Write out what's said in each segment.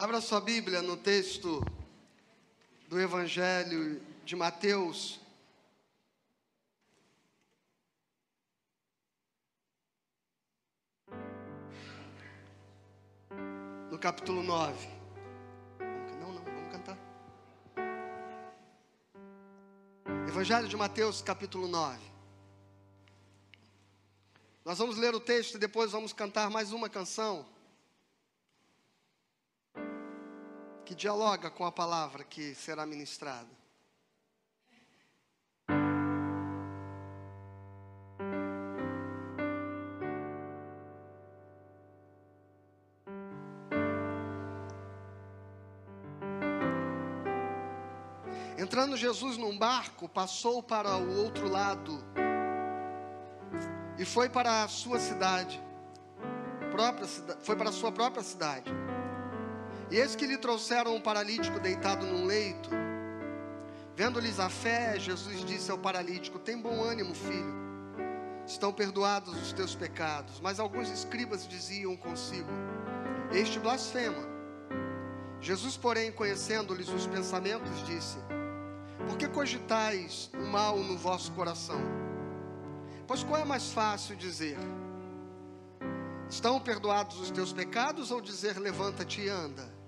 Abra sua Bíblia no texto do Evangelho de Mateus. No capítulo 9. Não, não, vamos cantar. Evangelho de Mateus, capítulo 9. Nós vamos ler o texto e depois vamos cantar mais uma canção. Que dialoga com a palavra que será ministrada. Entrando Jesus num barco, passou para o outro lado e foi para a sua cidade, própria, foi para a sua própria cidade. E eis que lhe trouxeram um paralítico deitado num leito. Vendo-lhes a fé, Jesus disse ao paralítico: Tem bom ânimo, filho. Estão perdoados os teus pecados. Mas alguns escribas diziam consigo: Este blasfema. Jesus, porém, conhecendo-lhes os pensamentos, disse: Por que cogitais o mal no vosso coração? Pois qual é mais fácil dizer: Estão perdoados os teus pecados, ou dizer: Levanta-te e anda?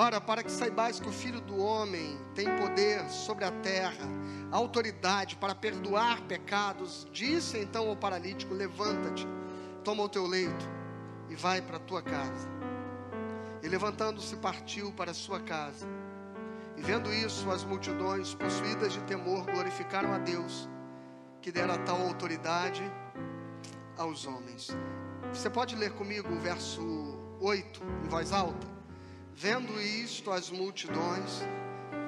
Ora, para que saibais que o Filho do Homem tem poder sobre a terra, autoridade para perdoar pecados, disse então ao paralítico: Levanta-te, toma o teu leito e vai para a tua casa. E levantando-se, partiu para a sua casa. E vendo isso, as multidões, possuídas de temor, glorificaram a Deus, que dera tal autoridade aos homens. Você pode ler comigo o verso 8 em voz alta? Vendo isto, as multidões,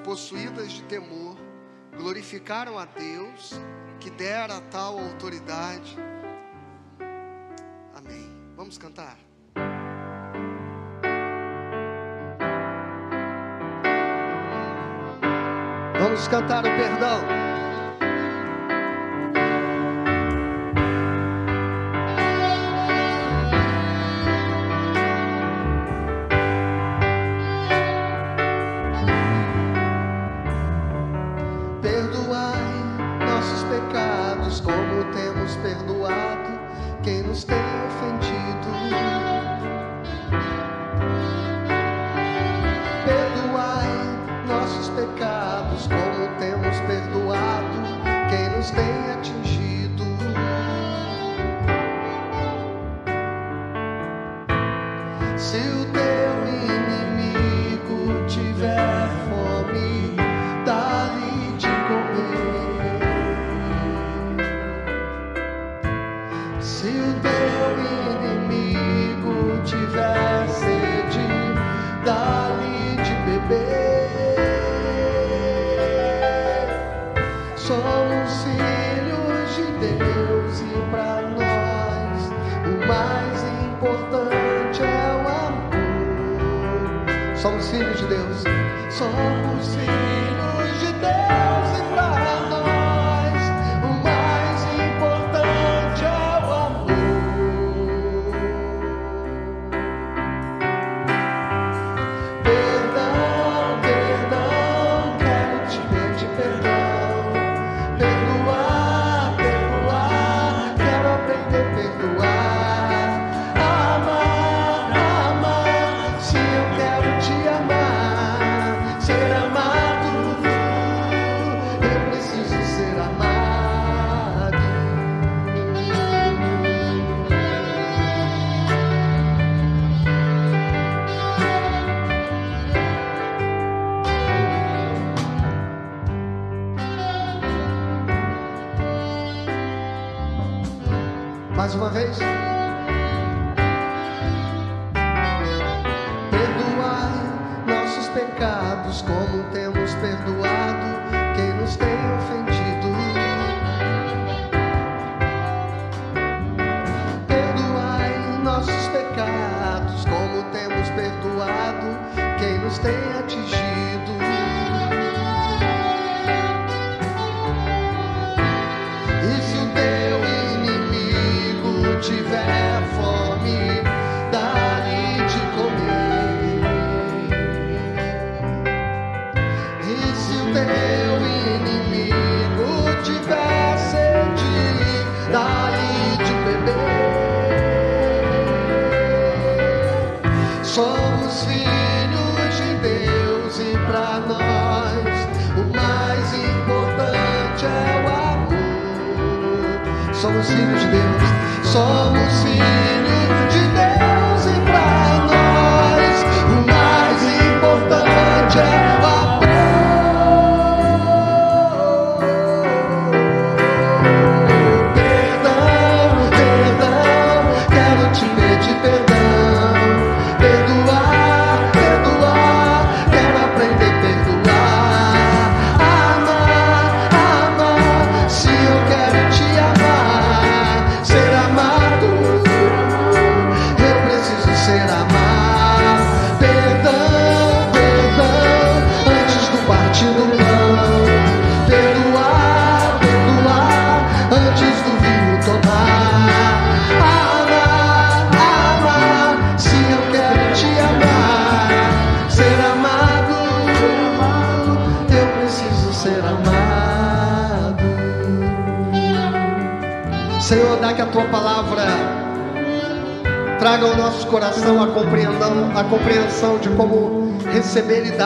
possuídas de temor, glorificaram a Deus, que dera tal autoridade. Amém. Vamos cantar. Vamos cantar o perdão.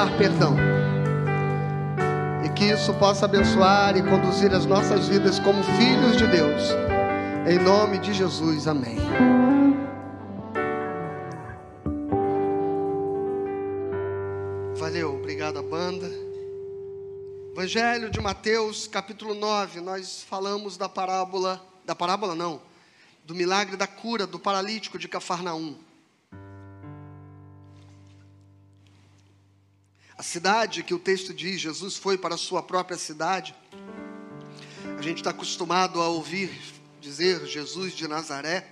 Dar perdão. E que isso possa abençoar e conduzir as nossas vidas como filhos de Deus. Em nome de Jesus, amém. Valeu, obrigado a banda. Evangelho de Mateus, capítulo 9, nós falamos da parábola, da parábola não, do milagre da cura do paralítico de Cafarnaum. Cidade que o texto diz, Jesus foi para a sua própria cidade. A gente está acostumado a ouvir dizer Jesus de Nazaré,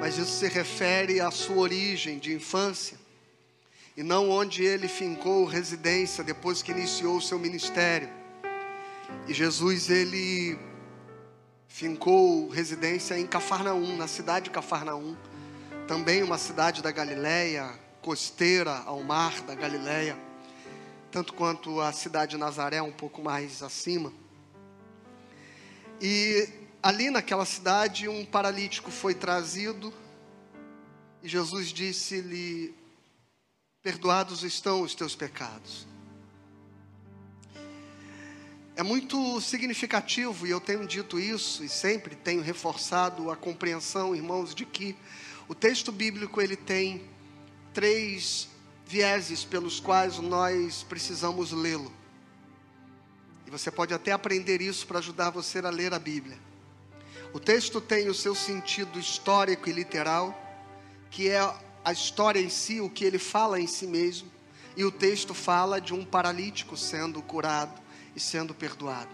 mas isso se refere à sua origem de infância e não onde ele fincou residência depois que iniciou o seu ministério. E Jesus ele fincou residência em Cafarnaum, na cidade de Cafarnaum, também uma cidade da Galileia, costeira ao mar da Galileia, tanto quanto a cidade de Nazaré, um pouco mais acima. E ali naquela cidade, um paralítico foi trazido, e Jesus disse-lhe: Perdoados estão os teus pecados. É muito significativo, e eu tenho dito isso, e sempre tenho reforçado a compreensão, irmãos, de que o texto bíblico ele tem três vieses pelos quais nós precisamos lê-lo. E você pode até aprender isso para ajudar você a ler a Bíblia. O texto tem o seu sentido histórico e literal, que é a história em si, o que ele fala em si mesmo, e o texto fala de um paralítico sendo curado e sendo perdoado.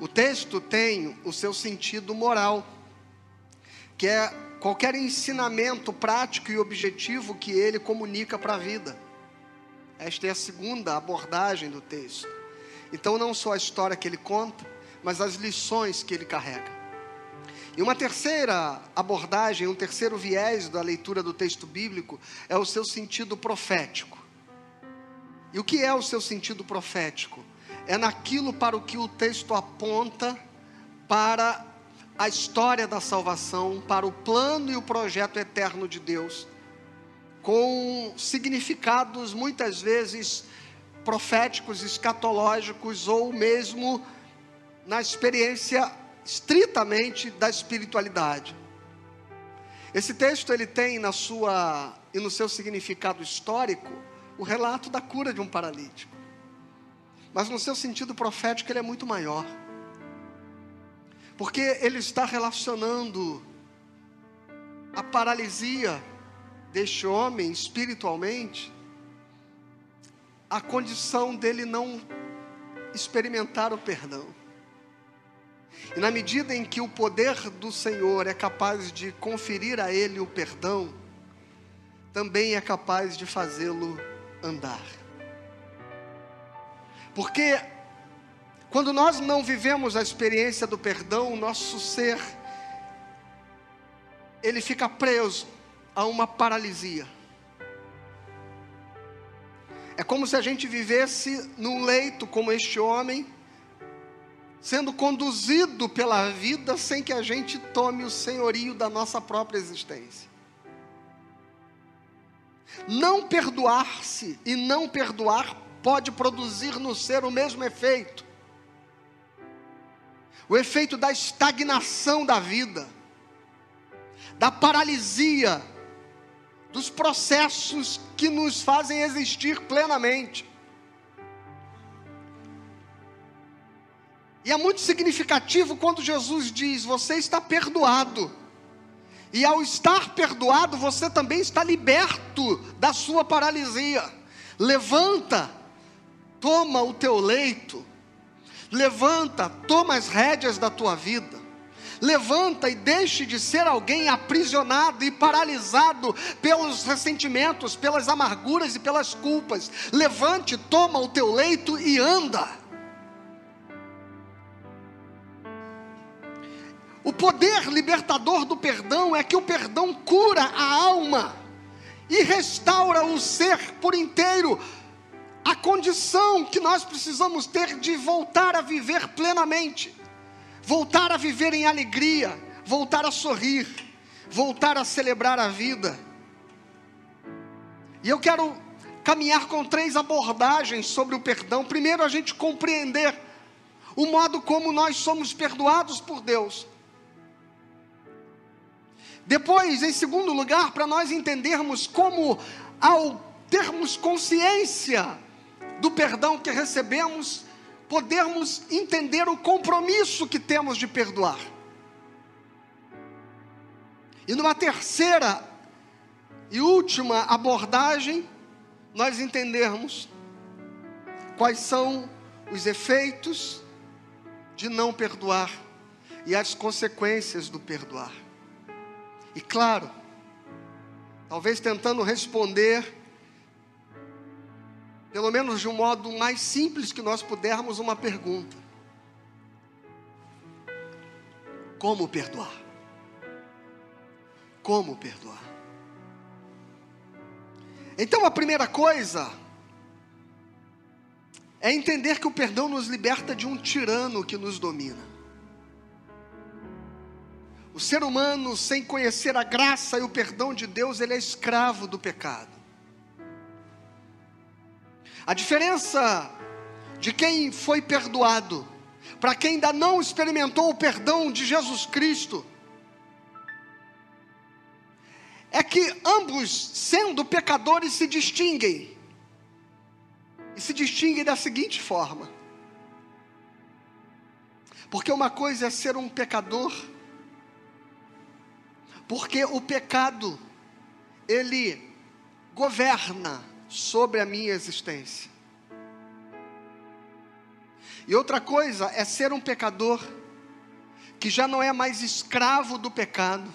O texto tem o seu sentido moral, que é qualquer ensinamento prático e objetivo que ele comunica para a vida. Esta é a segunda abordagem do texto. Então, não só a história que ele conta, mas as lições que ele carrega. E uma terceira abordagem, um terceiro viés da leitura do texto bíblico é o seu sentido profético. E o que é o seu sentido profético? É naquilo para o que o texto aponta para a história da salvação, para o plano e o projeto eterno de Deus, com significados muitas vezes proféticos, escatológicos ou mesmo na experiência estritamente da espiritualidade. Esse texto ele tem na sua e no seu significado histórico o relato da cura de um paralítico. Mas no seu sentido profético ele é muito maior. Porque ele está relacionando a paralisia deste homem espiritualmente à condição dele não experimentar o perdão. E na medida em que o poder do Senhor é capaz de conferir a ele o perdão, também é capaz de fazê-lo andar. Porque quando nós não vivemos a experiência do perdão, o nosso ser ele fica preso a uma paralisia. É como se a gente vivesse num leito como este homem, sendo conduzido pela vida sem que a gente tome o senhorio da nossa própria existência. Não perdoar-se e não perdoar pode produzir no ser o mesmo efeito. O efeito da estagnação da vida, da paralisia, dos processos que nos fazem existir plenamente. E é muito significativo quando Jesus diz: Você está perdoado. E ao estar perdoado, você também está liberto da sua paralisia. Levanta, toma o teu leito. Levanta, toma as rédeas da tua vida. Levanta e deixe de ser alguém aprisionado e paralisado pelos ressentimentos, pelas amarguras e pelas culpas. Levante, toma o teu leito e anda. O poder libertador do perdão é que o perdão cura a alma e restaura o ser por inteiro. A condição que nós precisamos ter de voltar a viver plenamente, voltar a viver em alegria, voltar a sorrir, voltar a celebrar a vida. E eu quero caminhar com três abordagens sobre o perdão. Primeiro, a gente compreender o modo como nós somos perdoados por Deus. Depois, em segundo lugar, para nós entendermos como, ao termos consciência do perdão que recebemos, podermos entender o compromisso que temos de perdoar. E numa terceira e última abordagem, nós entendermos quais são os efeitos de não perdoar e as consequências do perdoar. E claro, talvez tentando responder, pelo menos de um modo mais simples que nós pudermos, uma pergunta: Como perdoar? Como perdoar? Então a primeira coisa é entender que o perdão nos liberta de um tirano que nos domina. O ser humano, sem conhecer a graça e o perdão de Deus, ele é escravo do pecado. A diferença de quem foi perdoado para quem ainda não experimentou o perdão de Jesus Cristo é que ambos, sendo pecadores, se distinguem. E se distinguem da seguinte forma: porque uma coisa é ser um pecador porque o pecado, ele governa sobre a minha existência. E outra coisa é ser um pecador que já não é mais escravo do pecado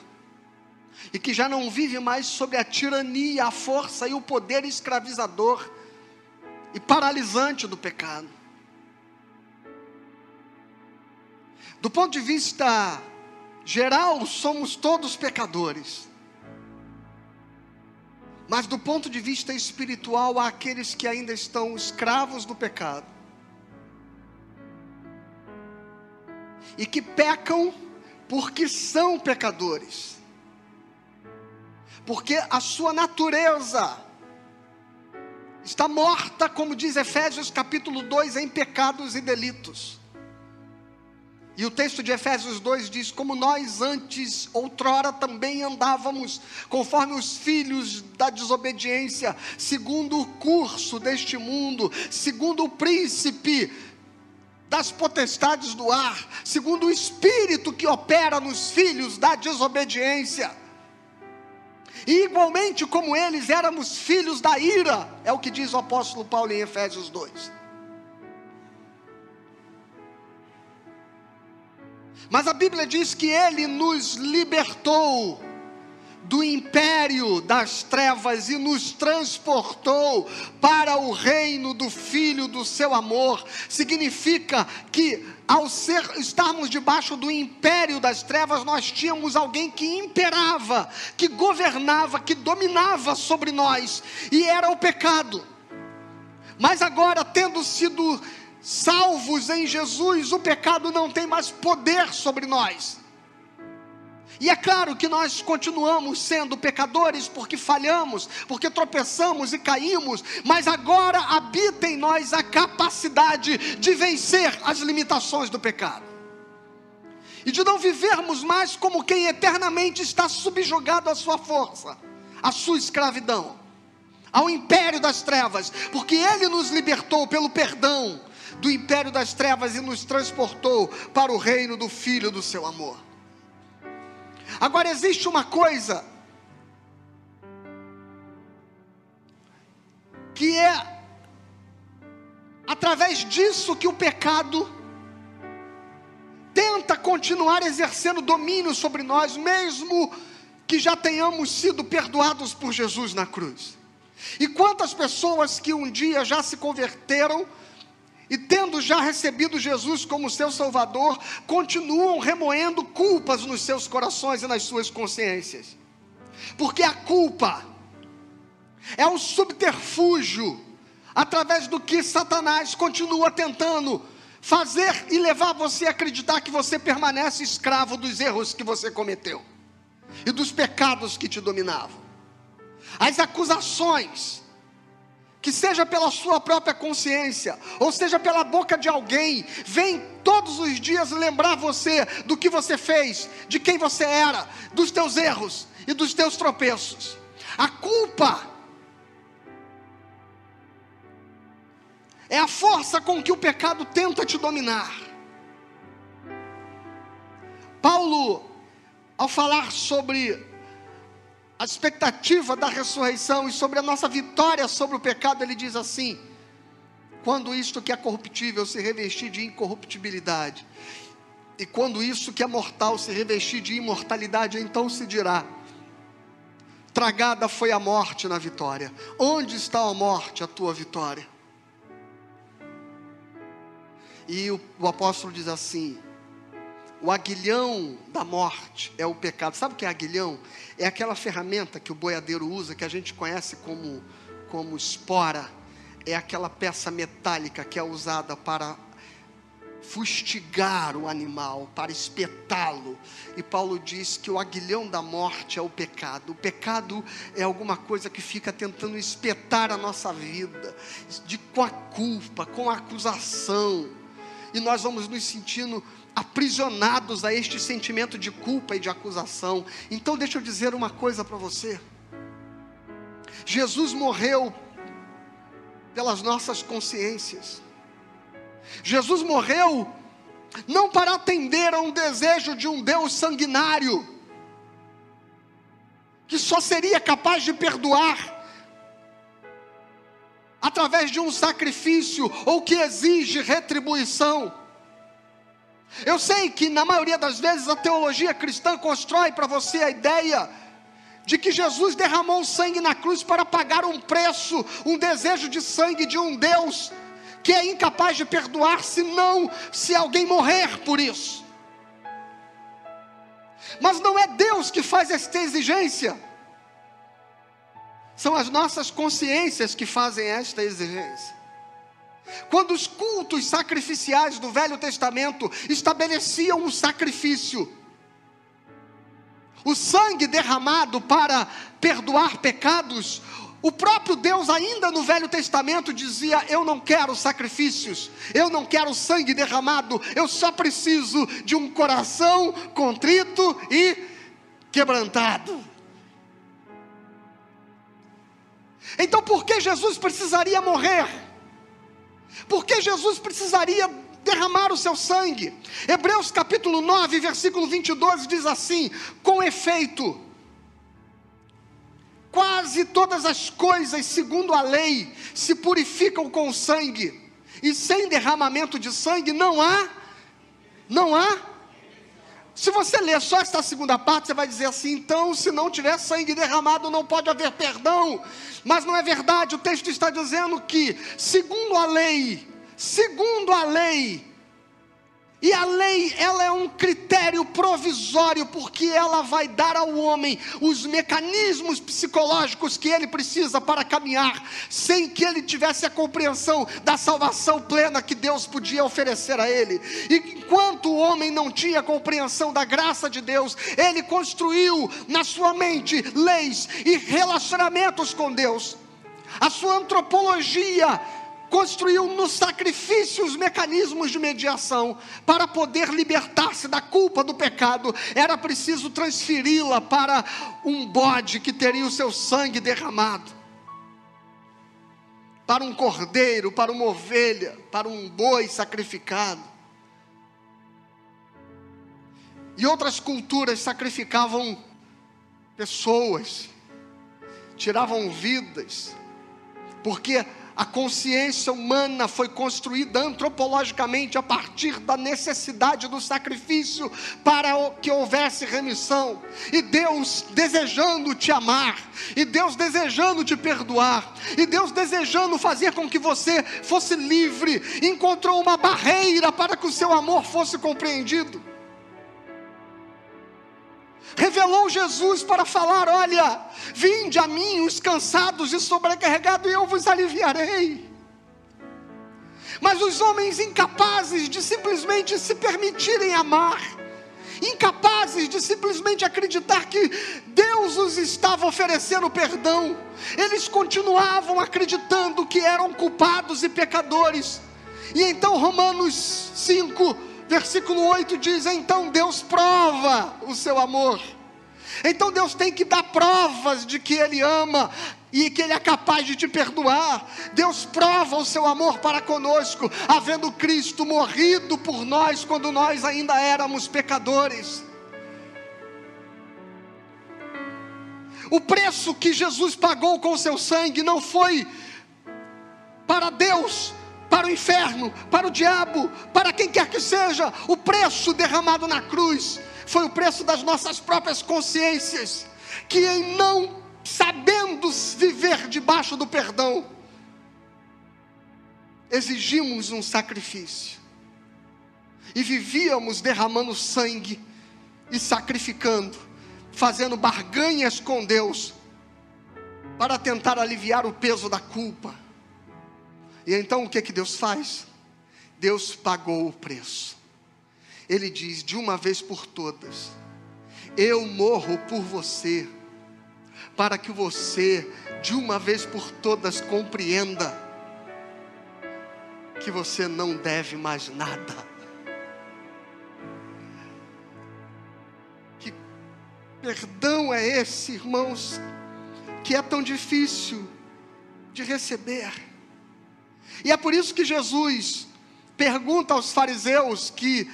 e que já não vive mais sob a tirania, a força e o poder escravizador e paralisante do pecado. Do ponto de vista geral, somos todos pecadores. Mas do ponto de vista espiritual, há aqueles que ainda estão escravos do pecado. E que pecam porque são pecadores. Porque a sua natureza está morta, como diz Efésios capítulo 2, em pecados e delitos. E o texto de Efésios 2 diz: Como nós antes, outrora, também andávamos, conforme os filhos da desobediência, segundo o curso deste mundo, segundo o príncipe das potestades do ar, segundo o espírito que opera nos filhos da desobediência. E igualmente como eles éramos filhos da ira, é o que diz o apóstolo Paulo em Efésios 2. Mas a Bíblia diz que Ele nos libertou do império das trevas e nos transportou para o reino do Filho do seu amor. Significa que ao ser, estarmos debaixo do império das trevas, nós tínhamos alguém que imperava, que governava, que dominava sobre nós, e era o pecado. Mas agora, tendo sido salvos em Jesus, o pecado não tem mais poder sobre nós. E é claro que nós continuamos sendo pecadores porque falhamos, porque tropeçamos e caímos, mas agora habita em nós a capacidade de vencer as limitações do pecado. E de não vivermos mais como quem eternamente está subjugado à sua força, à sua escravidão, ao império das trevas, porque Ele nos libertou pelo perdão do império das trevas e nos transportou para o reino do Filho do seu amor. Agora existe uma coisa que é através disso que o pecado tenta continuar exercendo domínio sobre nós, mesmo que já tenhamos sido perdoados por Jesus na cruz. E quantas pessoas que um dia já se converteram e tendo já recebido Jesus como seu Salvador, continuam remoendo culpas nos seus corações e nas suas consciências. Porque a culpa é um subterfúgio através do que Satanás continua tentando fazer e levar você a acreditar que você permanece escravo dos erros que você cometeu e dos pecados que te dominavam. As acusações que seja pela sua própria consciência, ou seja pela boca de alguém, vem todos os dias lembrar você do que você fez, de quem você era, dos teus erros e dos teus tropeços. A culpa é a força com que o pecado tenta te dominar. Paulo, ao falar sobre a expectativa da ressurreição e sobre a nossa vitória sobre o pecado, ele diz assim: quando isto que é corruptível se revestir de incorruptibilidade, e quando isso que é mortal se revestir de imortalidade, então se dirá: tragada foi a morte na vitória. Onde está a morte, a tua vitória? E o, o apóstolo diz assim: o aguilhão da morte é o pecado. Sabe o que é aguilhão? É aquela ferramenta que o boiadeiro usa, que a gente conhece como, como espora. É aquela peça metálica que é usada para fustigar o animal, para espetá-lo. E Paulo diz que o aguilhão da morte é o pecado. O pecado é alguma coisa que fica tentando espetar a nossa vida, de, com a culpa, com a acusação. E nós vamos nos sentindo aprisionados a este sentimento de culpa e de acusação. Então, deixa eu dizer uma coisa para você. Jesus morreu pelas nossas consciências. Jesus morreu não para atender a um desejo de um Deus sanguinário, que só seria capaz de perdoar através de um sacrifício ou que exige retribuição. Eu sei que na maioria das vezes a teologia cristã constrói para você a ideia de que Jesus derramou sangue na cruz para pagar um preço, um desejo de sangue de um Deus que é incapaz de perdoar se não se alguém morrer por isso. Mas não é Deus que faz esta exigência. São as nossas consciências que fazem esta exigência. Quando os cultos sacrificiais do Velho Testamento estabeleciam um sacrifício, o sangue derramado para perdoar pecados, o próprio Deus, ainda no Velho Testamento, dizia: Eu não quero sacrifícios, eu não quero sangue derramado, eu só preciso de um coração contrito e quebrantado. Então, por que Jesus precisaria morrer? Porque Jesus precisaria derramar o seu sangue. Hebreus capítulo 9, versículo 22 diz assim: Com efeito, quase todas as coisas, segundo a lei, se purificam com sangue, e sem derramamento de sangue não há, não há. Se você ler só esta segunda parte, você vai dizer assim: então, se não tiver sangue derramado, não pode haver perdão. Mas não é verdade, o texto está dizendo que, segundo a lei, segundo a lei, E a lei, ela é um critério provisório, porque ela vai dar ao homem os mecanismos psicológicos que ele precisa para caminhar, sem que ele tivesse a compreensão da salvação plena que Deus podia oferecer a ele. E enquanto o homem não tinha compreensão da graça de Deus, ele construiu na sua mente leis e relacionamentos com Deus. A sua antropologia construiu no sacrifício os mecanismos de mediação. Para poder libertar-se da culpa do pecado, era preciso transferi-la para um bode que teria o seu sangue derramado. Para um cordeiro, para uma ovelha, para um boi sacrificado. E outras culturas sacrificavam pessoas, tiravam vidas, porque a consciência humana foi construída antropologicamente a partir da necessidade do sacrifício para que houvesse remissão. E Deus desejando te amar, e Deus desejando te perdoar, e Deus desejando fazer com que você fosse livre, encontrou uma barreira para que o seu amor fosse compreendido revelou Jesus para falar: Olha, vinde a mim os cansados e sobrecarregados, e eu vos aliviarei. Mas os homens incapazes de simplesmente se permitirem amar, incapazes de simplesmente acreditar que Deus os estava oferecendo perdão, eles continuavam acreditando que eram culpados e pecadores. E então Romanos 5, versículo 8 diz: Então Deus prova o seu amor. Então Deus tem que dar provas de que Ele ama e que Ele é capaz de te perdoar. Deus prova o seu amor para conosco, havendo Cristo morrido por nós quando nós ainda éramos pecadores. O preço que Jesus pagou com seu sangue não foi para Deus, para o inferno, para o diabo, para quem quer que seja, o preço derramado na cruz foi o preço das nossas próprias consciências, que em não sabendo viver debaixo do perdão, exigimos um sacrifício e vivíamos derramando sangue e sacrificando, fazendo barganhas com Deus para tentar aliviar o peso da culpa. E então o que que Deus faz? Deus pagou o preço. Ele diz de uma vez por todas: Eu morro por você, para que você de uma vez por todas compreenda que você não deve mais nada. Que perdão é esse, irmãos, que é tão difícil de receber? E é por isso que Jesus pergunta aos fariseus que,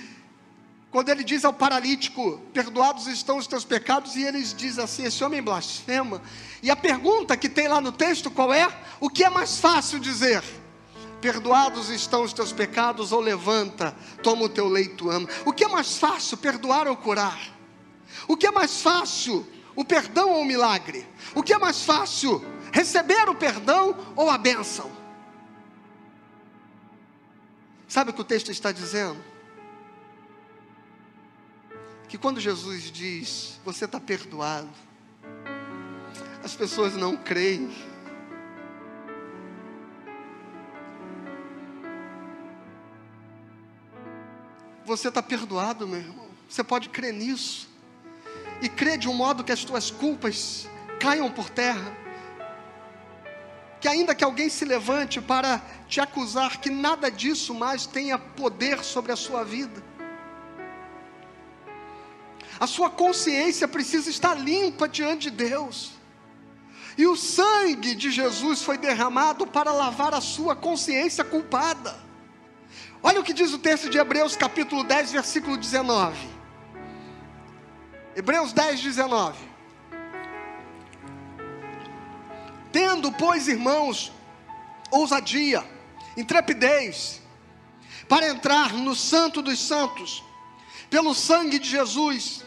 quando ele diz ao paralítico, perdoados estão os teus pecados, e eles dizem assim: esse homem blasfema. E a pergunta que tem lá no texto qual é? O que é mais fácil dizer? Perdoados estão os teus pecados, ou levanta, toma o teu leito, ama. O que é mais fácil, perdoar ou curar? O que é mais fácil, o perdão ou o milagre? O que é mais fácil, receber o perdão ou a bênção? Sabe o que o texto está dizendo? Que quando Jesus diz, você está perdoado, as pessoas não creem. Você está perdoado, meu irmão. Você pode crer nisso. E crer de um modo que as tuas culpas caiam por terra que ainda que alguém se levante para te acusar, que nada disso mais tenha poder sobre a sua vida. A sua consciência precisa estar limpa diante de Deus. E o sangue de Jesus foi derramado para lavar a sua consciência culpada. Olha o que diz o texto de Hebreus, capítulo 10, versículo 19. Hebreus 10, 19. Tendo, pois, irmãos, ousadia, intrepidez, para entrar no Santo dos Santos, pelo sangue de Jesus.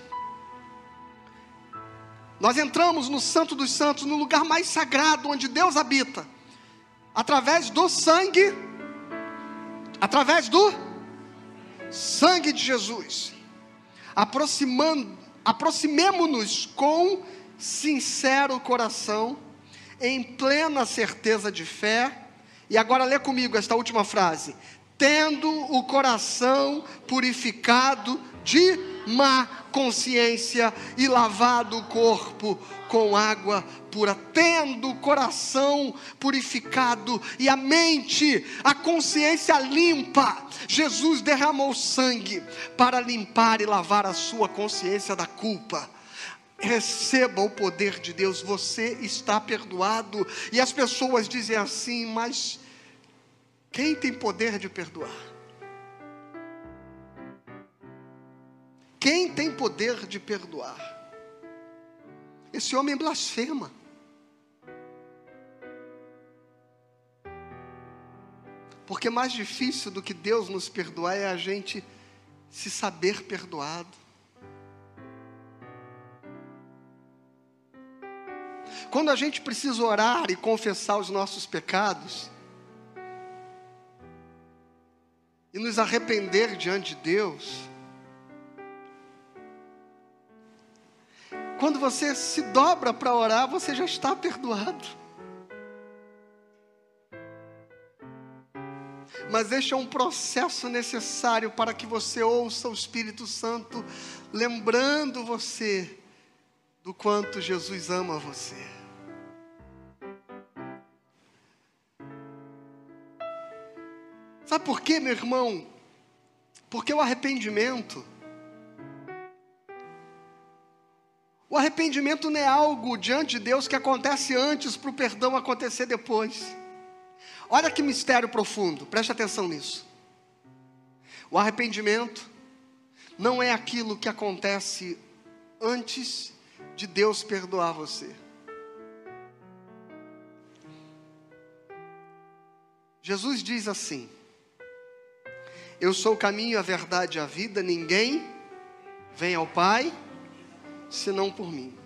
Nós entramos no Santo dos Santos, no lugar mais sagrado onde Deus habita, através do sangue, através do Sangue de Jesus. Aproximando, aproximemo-nos com sincero coração, em plena certeza de fé. E agora lê comigo esta última frase: tendo o coração purificado de má consciência e lavado o corpo com água pura, tendo o coração purificado e a mente, a consciência limpa. Jesus derramou sangue para limpar e lavar a sua consciência da culpa. Receba o poder de Deus, você está perdoado. E as pessoas dizem assim, mas quem tem poder de perdoar? Quem tem poder de perdoar? Esse homem blasfema. Porque mais difícil do que Deus nos perdoar é a gente se saber perdoado. Quando a gente precisa orar e confessar os nossos pecados, e nos arrepender diante de Deus, Quando você se dobra para orar, você já está perdoado. Mas este é um processo necessário para que você ouça o Espírito Santo, lembrando você do quanto Jesus ama você. Sabe por quê, meu irmão? Porque o arrependimento O arrependimento não é algo diante de Deus que acontece antes para o perdão acontecer depois. Olha que mistério profundo, preste atenção nisso. O arrependimento não é aquilo que acontece antes de Deus perdoar você. Jesus diz assim: Eu sou o caminho, a verdade e a vida, ninguém vem ao Pai senão por mim.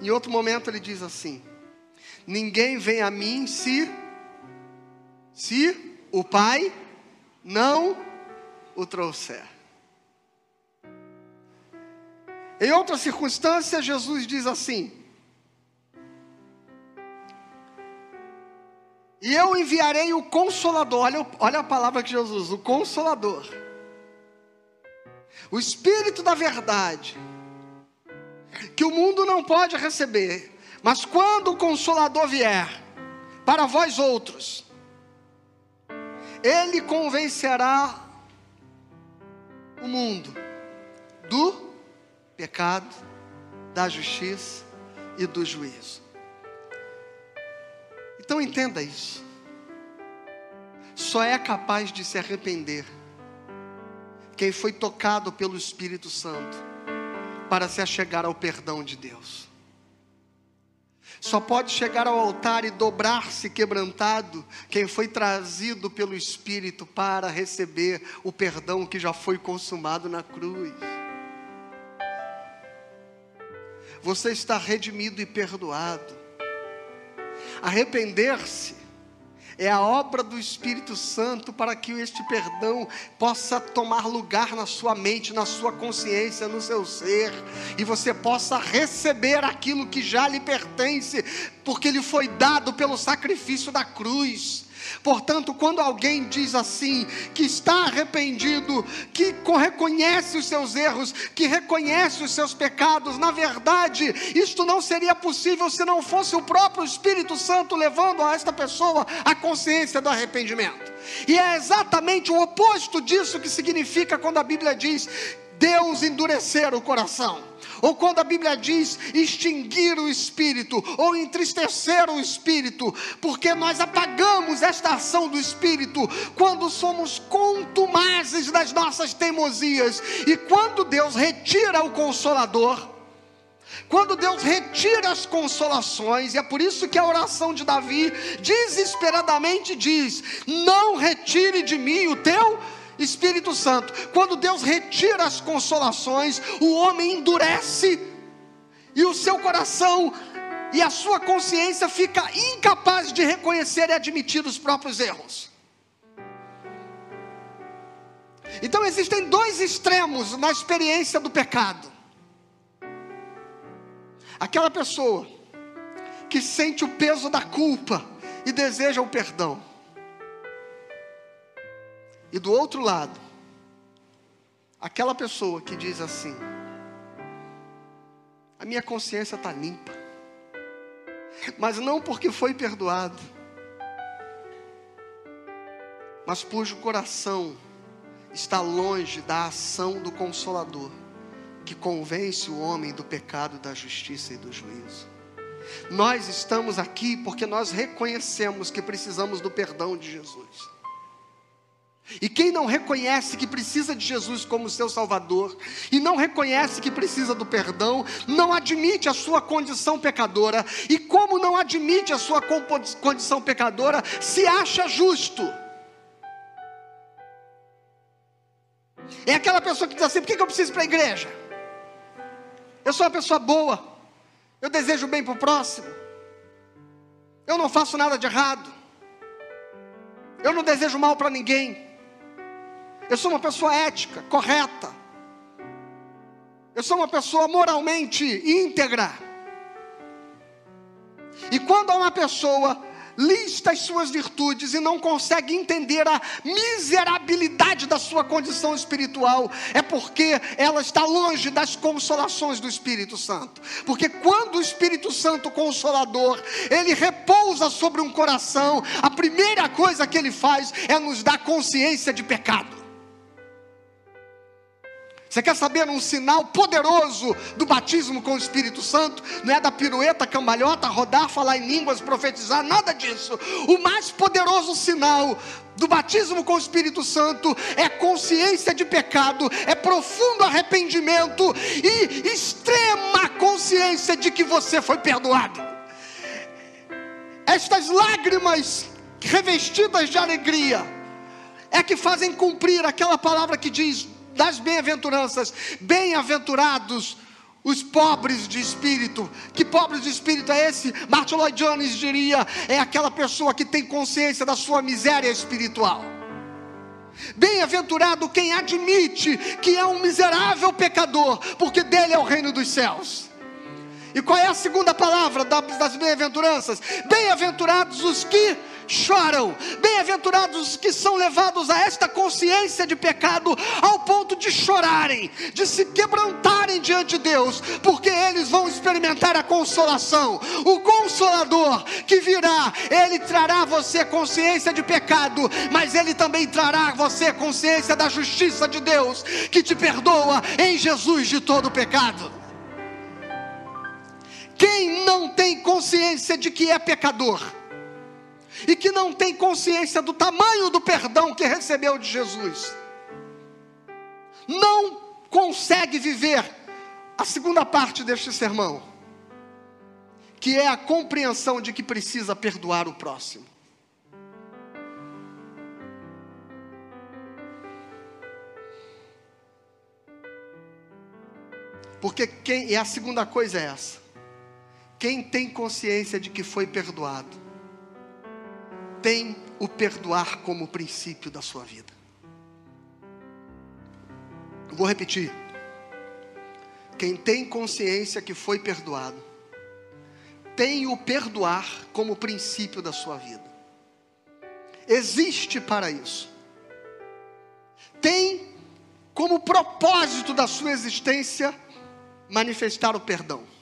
Em outro momento ele diz assim: Ninguém vem a mim se se o Pai não o trouxer. Em outra circunstância, Jesus diz assim: E eu enviarei o Consolador, olha, olha a palavra de Jesus, o Consolador, o Espírito da Verdade que o mundo não pode receber, mas quando o Consolador vier para vós outros, ele convencerá o mundo do pecado, da justiça e do juízo. Então entenda isso. Só é capaz de se arrepender quem foi tocado pelo Espírito Santo para se achegar ao perdão de Deus. Só pode chegar ao altar e dobrar-se quebrantado quem foi trazido pelo Espírito para receber o perdão que já foi consumado na cruz. Você está redimido e perdoado. Arrepender-se é a obra do Espírito Santo para que este perdão possa tomar lugar na sua mente, na sua consciência, no seu ser, e você possa receber aquilo que já lhe pertence, porque lhe foi dado pelo sacrifício da cruz. Portanto, quando alguém diz assim, que está arrependido, que reconhece os seus erros, que reconhece os seus pecados, na verdade, isto não seria possível se não fosse o próprio Espírito Santo levando a esta pessoa a consciência do arrependimento. E é exatamente o oposto disso que significa quando a Bíblia diz Deus endurecer o coração. Ou quando a Bíblia diz extinguir o espírito, ou entristecer o espírito, porque nós apagamos esta ação do espírito quando somos contumazes das nossas teimosias, e quando Deus retira o consolador, quando Deus retira as consolações, e é por isso que a oração de Davi desesperadamente diz: Não retire de mim o teu Espírito Santo, quando Deus retira as consolações, o homem endurece e o seu coração e a sua consciência fica incapaz de reconhecer e admitir os próprios erros. Então existem dois extremos na experiência do pecado. Aquela pessoa que sente o peso da culpa e deseja o perdão. E do outro lado, aquela pessoa que diz assim: a minha consciência está limpa, mas não porque foi perdoado, mas cujo coração está longe da ação do Consolador, que convence o homem do pecado, da justiça e do juízo. Nós estamos aqui porque nós reconhecemos que precisamos do perdão de Jesus. E quem não reconhece que precisa de Jesus como seu Salvador, e não reconhece que precisa do perdão, não admite a sua condição pecadora, e como não admite a sua condição pecadora, se acha justo. É aquela pessoa que diz assim: por que eu preciso ir para a igreja? Eu sou uma pessoa boa, eu desejo bem para o próximo, eu não faço nada de errado, eu não desejo mal para ninguém. Eu sou uma pessoa ética, correta. Eu sou uma pessoa moralmente íntegra. E quando uma pessoa lista as suas virtudes e não consegue entender a miserabilidade da sua condição espiritual, é porque ela está longe das consolações do Espírito Santo. Porque quando o Espírito Santo Consolador, ele repousa sobre um coração, a primeira coisa que ele faz é nos dar consciência de pecado. Você quer saber um sinal poderoso do batismo com o Espírito Santo? Não é da pirueta, cambalhota, rodar, falar em línguas, profetizar, nada disso. O mais poderoso sinal do batismo com o Espírito Santo é consciência de pecado, é profundo arrependimento e extrema consciência de que você foi perdoado. Estas lágrimas revestidas de alegria é que fazem cumprir aquela palavra que diz: das bem-aventuranças. Bem-aventurados os pobres de espírito. Que pobres de espírito é esse? Martin Lloyd Jones diria: é aquela pessoa que tem consciência da sua miséria espiritual. Bem-aventurado quem admite que é um miserável pecador, porque dele é o reino dos céus. E qual é a segunda palavra das bem-aventuranças? Bem-aventurados os que choram. Bem-aventurados os que são levados a esta consciência de pecado ao ponto de chorarem, de se quebrantarem diante de Deus, porque eles vão experimentar a consolação. O consolador que virá, ele trará a você consciência de pecado, mas ele também trará a você consciência da justiça de Deus, que te perdoa em Jesus de todo o pecado. Quem não tem consciência de que é pecador, e que não tem consciência do tamanho do perdão que recebeu de Jesus, não consegue viver a segunda parte deste sermão, que é a compreensão de que precisa perdoar o próximo. Porque quem, e a segunda coisa é essa: quem tem consciência de que foi perdoado, tem o perdoar como princípio da sua vida. Vou repetir. Quem tem consciência que foi perdoado, tem o perdoar como princípio da sua vida. Existe para isso. Tem como propósito da sua existência manifestar o perdão.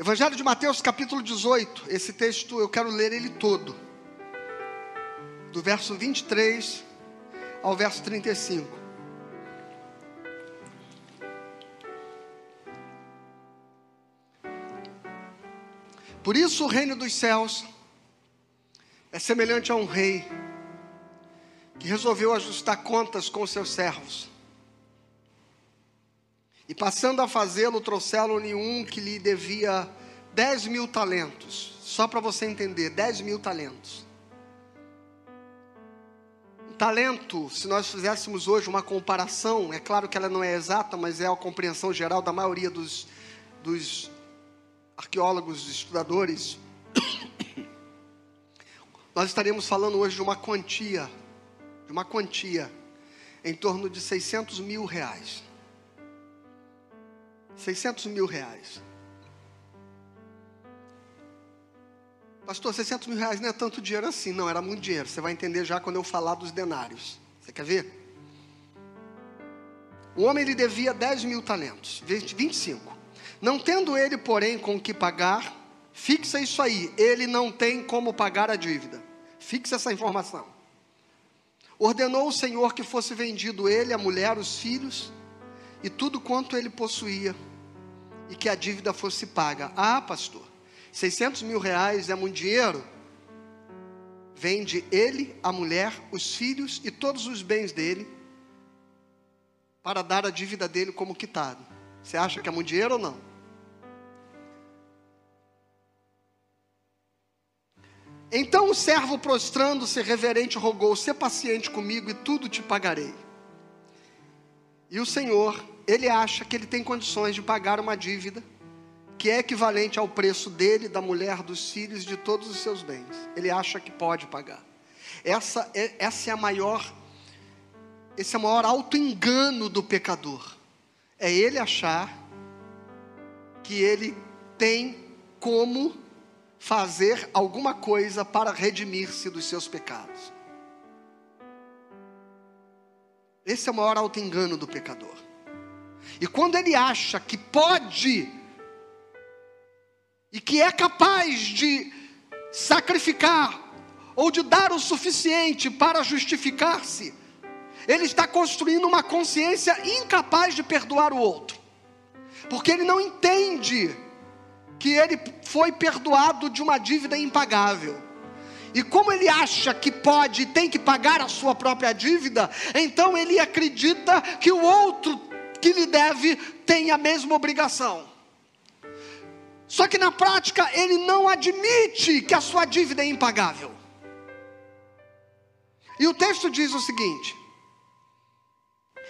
Evangelho de Mateus, capítulo 18. Esse texto eu quero ler ele todo. Do verso 23 ao verso 35. Por isso o reino dos céus é semelhante a um rei que resolveu ajustar contas com seus servos. E passando a fazê-lo, trouxeram-lhe um que lhe devia 10 mil talentos. Só para você entender, 10 mil talentos. Um talento, se nós fizéssemos hoje uma comparação, é claro que ela não é exata, mas é a compreensão geral da maioria dos, dos arqueólogos, estudadores. Nós estaremos falando hoje de uma quantia, de uma quantia em torno de 600 mil reais. 600 mil reais. Pastor, 600 mil reais não é tanto dinheiro assim, não, era muito dinheiro. Você vai entender já quando eu falar dos denários. Você quer ver? O homem lhe devia 10 mil talentos, 25. Não tendo ele, porém, com o que pagar, fixa isso aí, ele não tem como pagar a dívida. Fixa essa informação. Ordenou o Senhor que fosse vendido ele, a mulher, os filhos e tudo quanto ele possuía, e que a dívida fosse paga. Ah, pastor, 600 mil reais é muito dinheiro? Vende ele, a mulher, os filhos e todos os bens dele, para dar a dívida dele como quitado. Você acha que é muito dinheiro ou não? Então o servo, prostrando-se reverente, rogou: Sê paciente comigo e tudo te pagarei. E o Senhor, ele acha que ele tem condições de pagar uma dívida que é equivalente ao preço dele, da mulher, dos filhos, de todos os seus bens. Ele acha que pode pagar. Essa é, essa é a maior, esse é o maior auto-engano do pecador. É ele achar que ele tem como fazer alguma coisa para redimir-se dos seus pecados. Esse é o maior auto-engano do pecador. E quando ele acha que pode e que é capaz de sacrificar ou de dar o suficiente para justificar-se, ele está construindo uma consciência incapaz de perdoar o outro, porque ele não entende que ele foi perdoado de uma dívida impagável. E como ele acha que pode e tem que pagar a sua própria dívida, então ele acredita que o outro que lhe deve tem a mesma obrigação. Só que na prática ele não admite que a sua dívida é impagável. E o texto diz o seguinte: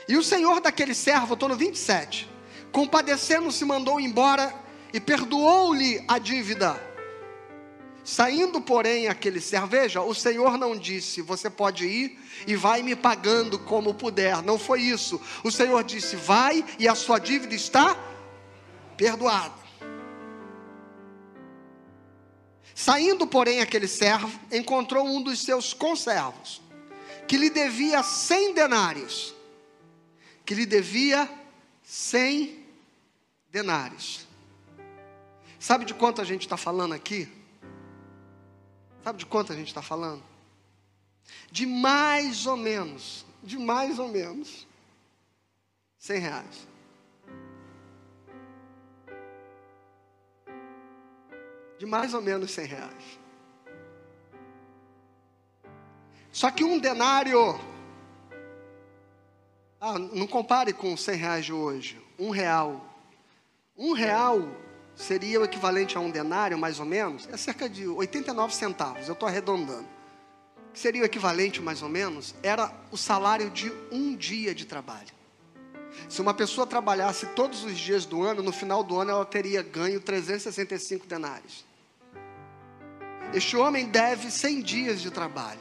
E o senhor daquele servo, estou no 27, compadecendo-se, mandou embora e perdoou-lhe a dívida. Saindo, porém, aquele servo, veja, o Senhor não disse, você pode ir e vai me pagando como puder. Não foi isso. O Senhor disse, vai e a sua dívida está perdoada. Saindo, porém, aquele servo, encontrou um dos seus conservos, que lhe devia cem denários. Que lhe devia cem denários. Sabe de quanto a gente está falando aqui? Sabe de quanto a gente está falando? De mais ou menos, de mais ou menos, cem reais. De mais ou menos cem reais. Só que um denário, ah, não compare com cem reais de hoje, um real. Um real seria o equivalente a um denário, mais ou menos, é cerca de 89 centavos, eu estou arredondando. Seria o equivalente, mais ou menos, era o salário de um dia de trabalho. Se uma pessoa trabalhasse todos os dias do ano, no final do ano ela teria ganho 365 denários. Este homem deve 100 dias de trabalho.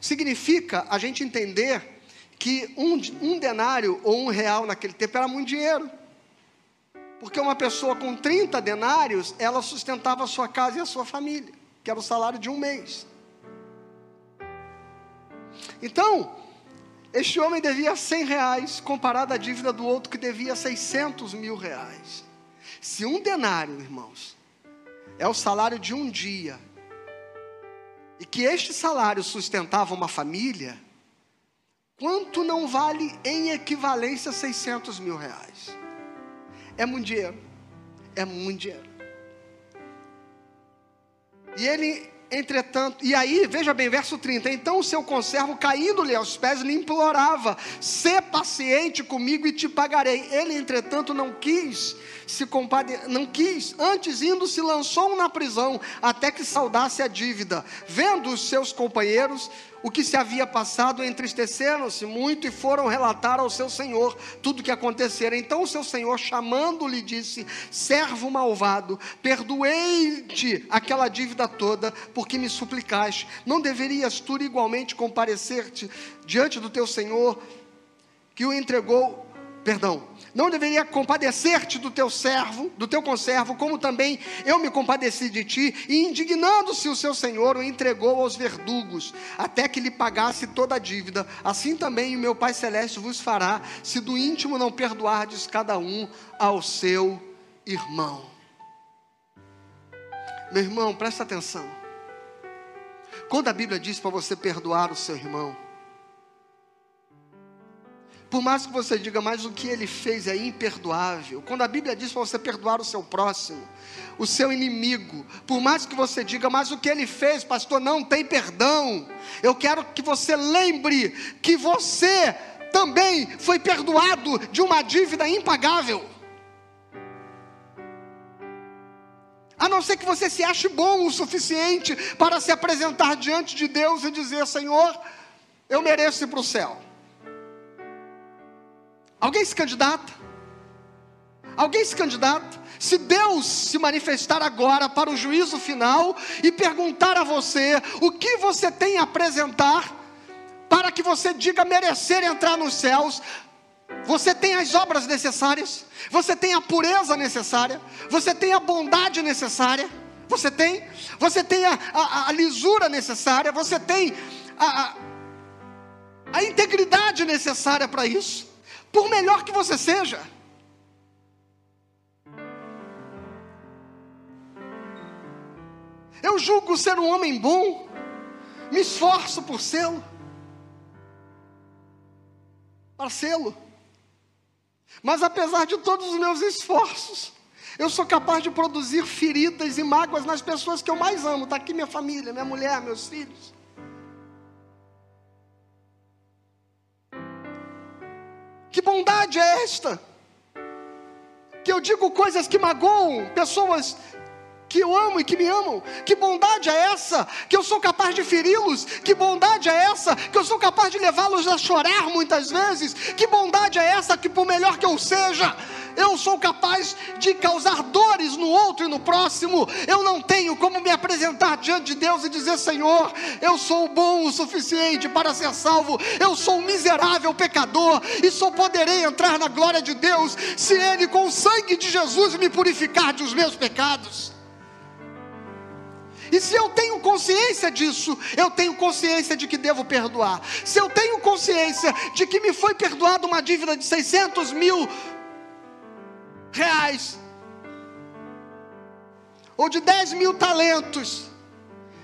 Significa a gente entender que um, um denário ou um real naquele tempo era muito dinheiro. Porque uma pessoa com 30 denários, ela sustentava a sua casa e a sua família, que era o salário de um mês. Então, este homem devia 100 reais, comparado à dívida do outro que devia 600 mil reais. Se um denário, irmãos, é o salário de um dia, e que este salário sustentava uma família, quanto não vale em equivalência 600 mil reais? É muito dinheiro. É muito dinheiro. E ele, entretanto, e aí, veja bem, verso 30. Então o seu conservo, caindo-lhe aos pés, lhe implorava: Sê paciente comigo e te pagarei. Ele, entretanto, não quis se compadecer, não quis, antes indo, se lançou na prisão, até que saudasse a dívida. Vendo os seus companheiros, o que se havia passado, entristeceram-se muito e foram relatar ao seu senhor tudo o que acontecera. Então o seu senhor, chamando-lhe, disse: Servo malvado, perdoei-te aquela dívida toda, porque me suplicaste. Não deverias tu igualmente comparecer-te diante do teu senhor, que o entregou, perdão, não deveria compadecer-te do teu servo, do teu conservo, como também eu me compadeci de ti, e indignando-se o seu senhor, o entregou aos verdugos, até que lhe pagasse toda a dívida. Assim também o meu Pai celeste vos fará, se do íntimo não perdoardes cada um ao seu irmão. Meu irmão, presta atenção. Quando a Bíblia diz para você perdoar o seu irmão, por mais que você diga, mas o que ele fez é imperdoável. Quando a Bíblia diz para você perdoar o seu próximo, o seu inimigo, por mais que você diga, mas o que ele fez, pastor, não tem perdão. Eu quero que você lembre que você também foi perdoado de uma dívida impagável. A não ser que você se ache bom o suficiente para se apresentar diante de Deus e dizer: Senhor, eu mereço ir para o céu. Alguém se candidata? Alguém se candidata? Se Deus se manifestar agora para o juízo final e perguntar a você o que você tem a apresentar para que você diga merecer entrar nos céus, você tem as obras necessárias, você tem a pureza necessária, você tem a bondade necessária, você tem, você tem a, a, a lisura necessária, você tem a, a, a integridade necessária para isso por melhor que você seja. Eu julgo ser um homem bom, me esforço por sê-lo, para sê-lo. Mas apesar de todos os meus esforços, eu sou capaz de produzir feridas e mágoas nas pessoas que eu mais amo. Está aqui minha família, minha mulher, meus filhos. Que bondade é esta? Que eu digo coisas que magoam pessoas que eu amo e que me amam. Que bondade é essa? Que eu sou capaz de feri-los. Que bondade é essa? Que eu sou capaz de levá-los a chorar muitas vezes. Que bondade é essa? Que por melhor que eu seja, eu sou capaz de causar dores no outro e no próximo. Eu não tenho como me apresentar diante de Deus e dizer: Senhor, eu sou bom o suficiente para ser salvo. Eu sou um miserável pecador e só poderei entrar na glória de Deus se Ele, com o sangue de Jesus, me purificar dos meus pecados. E se eu tenho consciência disso, eu tenho consciência de que devo perdoar. Se eu tenho consciência de que me foi perdoada uma dívida de 600 mil reais, ou de 10 mil talentos,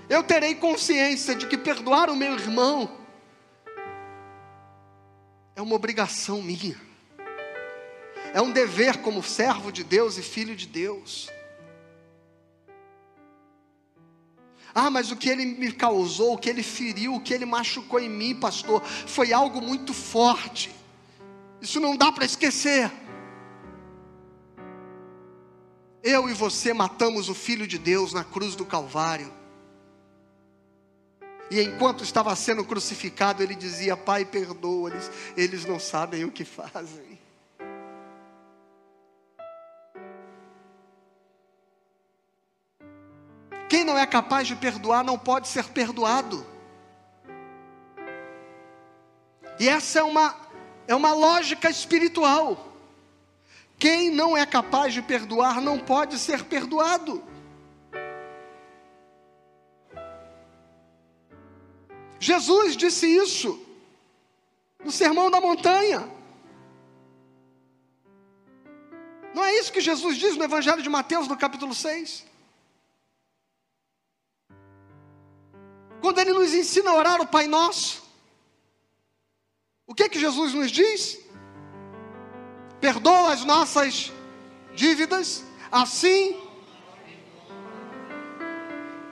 eu terei consciência de que perdoar o meu irmão é uma obrigação minha, é um dever como servo de Deus e filho de Deus. Ah, mas o que ele me causou, o que ele feriu, o que ele machucou em mim, pastor, foi algo muito forte. Isso não dá para esquecer. Eu e você matamos o Filho de Deus na cruz do Calvário. E enquanto estava sendo crucificado, ele dizia: Pai, perdoa-lhes, eles não sabem o que fazem. Não é capaz de perdoar não pode ser perdoado. E essa é uma, é uma lógica espiritual. Quem não é capaz de perdoar não pode ser perdoado. Jesus disse isso no Sermão da Montanha. Não é isso que Jesus diz no Evangelho de Mateus, no capítulo 6? Quando ele nos ensina a orar o Pai Nosso, o que que Jesus nos diz? perdoa as nossas dívidas, assim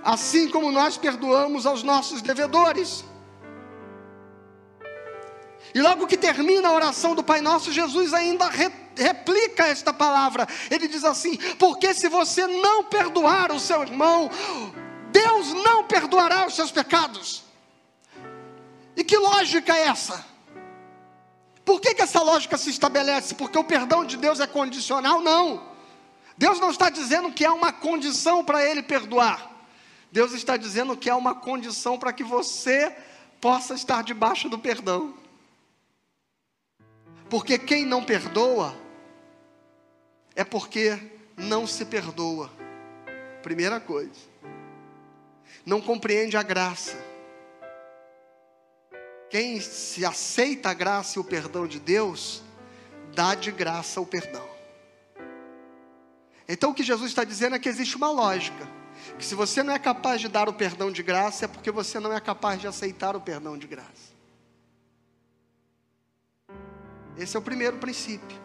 assim como nós perdoamos aos nossos devedores. E logo que termina a oração do Pai Nosso, Jesus ainda re, replica esta palavra. Ele diz assim: Porque se você não perdoar o seu irmão, Deus não perdoará os seus pecados. E que lógica é essa? Por que, que essa lógica se estabelece? Porque o perdão de Deus é condicional? Não. Deus não está dizendo que é uma condição para Ele perdoar. Deus está dizendo que é uma condição para que você possa estar debaixo do perdão. Porque quem não perdoa é porque não se perdoa. Primeira coisa. Não compreende a graça. Quem se aceita a graça e o perdão de Deus, dá de graça o perdão. Então o que Jesus está dizendo é que existe uma lógica. Que se você não é capaz de dar o perdão de graça, é porque você não é capaz de aceitar o perdão de graça. Esse é o primeiro princípio.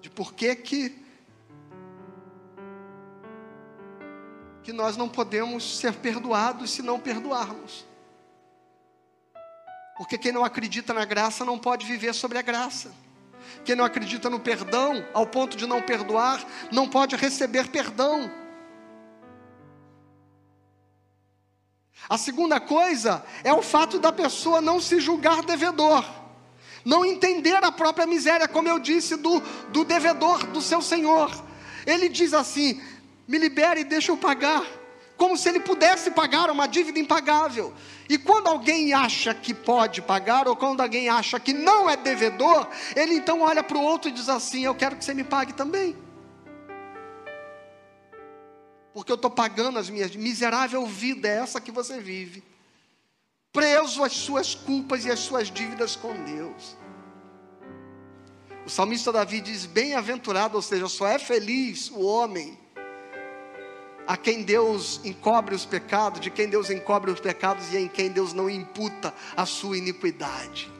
De por que que que nós não podemos ser perdoados se não perdoarmos. Porque quem não acredita na graça não pode viver sobre a graça. Quem não acredita no perdão, ao ponto de não perdoar, não pode receber perdão. A segunda coisa é o fato da pessoa não se julgar devedor, não entender a própria miséria, como eu disse, do, do devedor do seu senhor. Ele diz assim: me libere e deixa eu pagar como se ele pudesse pagar uma dívida impagável. E quando alguém acha que pode pagar, ou quando alguém acha que não é devedor, ele então olha para o outro e diz assim: Eu quero que você me pague também. Porque eu estou pagando as minhas. Miserável vida é essa que você vive, preso às suas culpas e às suas dívidas com Deus. O salmista Davi diz: Bem-aventurado, ou seja, só é feliz o homem a quem Deus encobre os pecados, de quem Deus encobre os pecados e em quem Deus não imputa a sua iniquidade.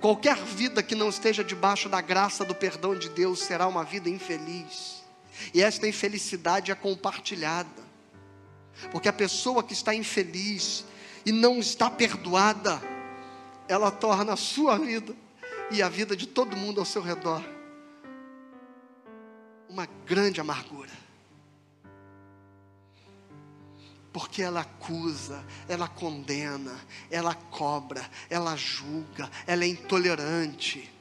Qualquer vida que não esteja debaixo da graça do perdão de Deus será uma vida infeliz. E esta infelicidade é compartilhada. Porque a pessoa que está infeliz e não está perdoada, ela torna a sua vida e a vida de todo mundo ao seu redor uma grande amargura porque ela acusa, ela condena, ela cobra, ela julga, ela é intolerante.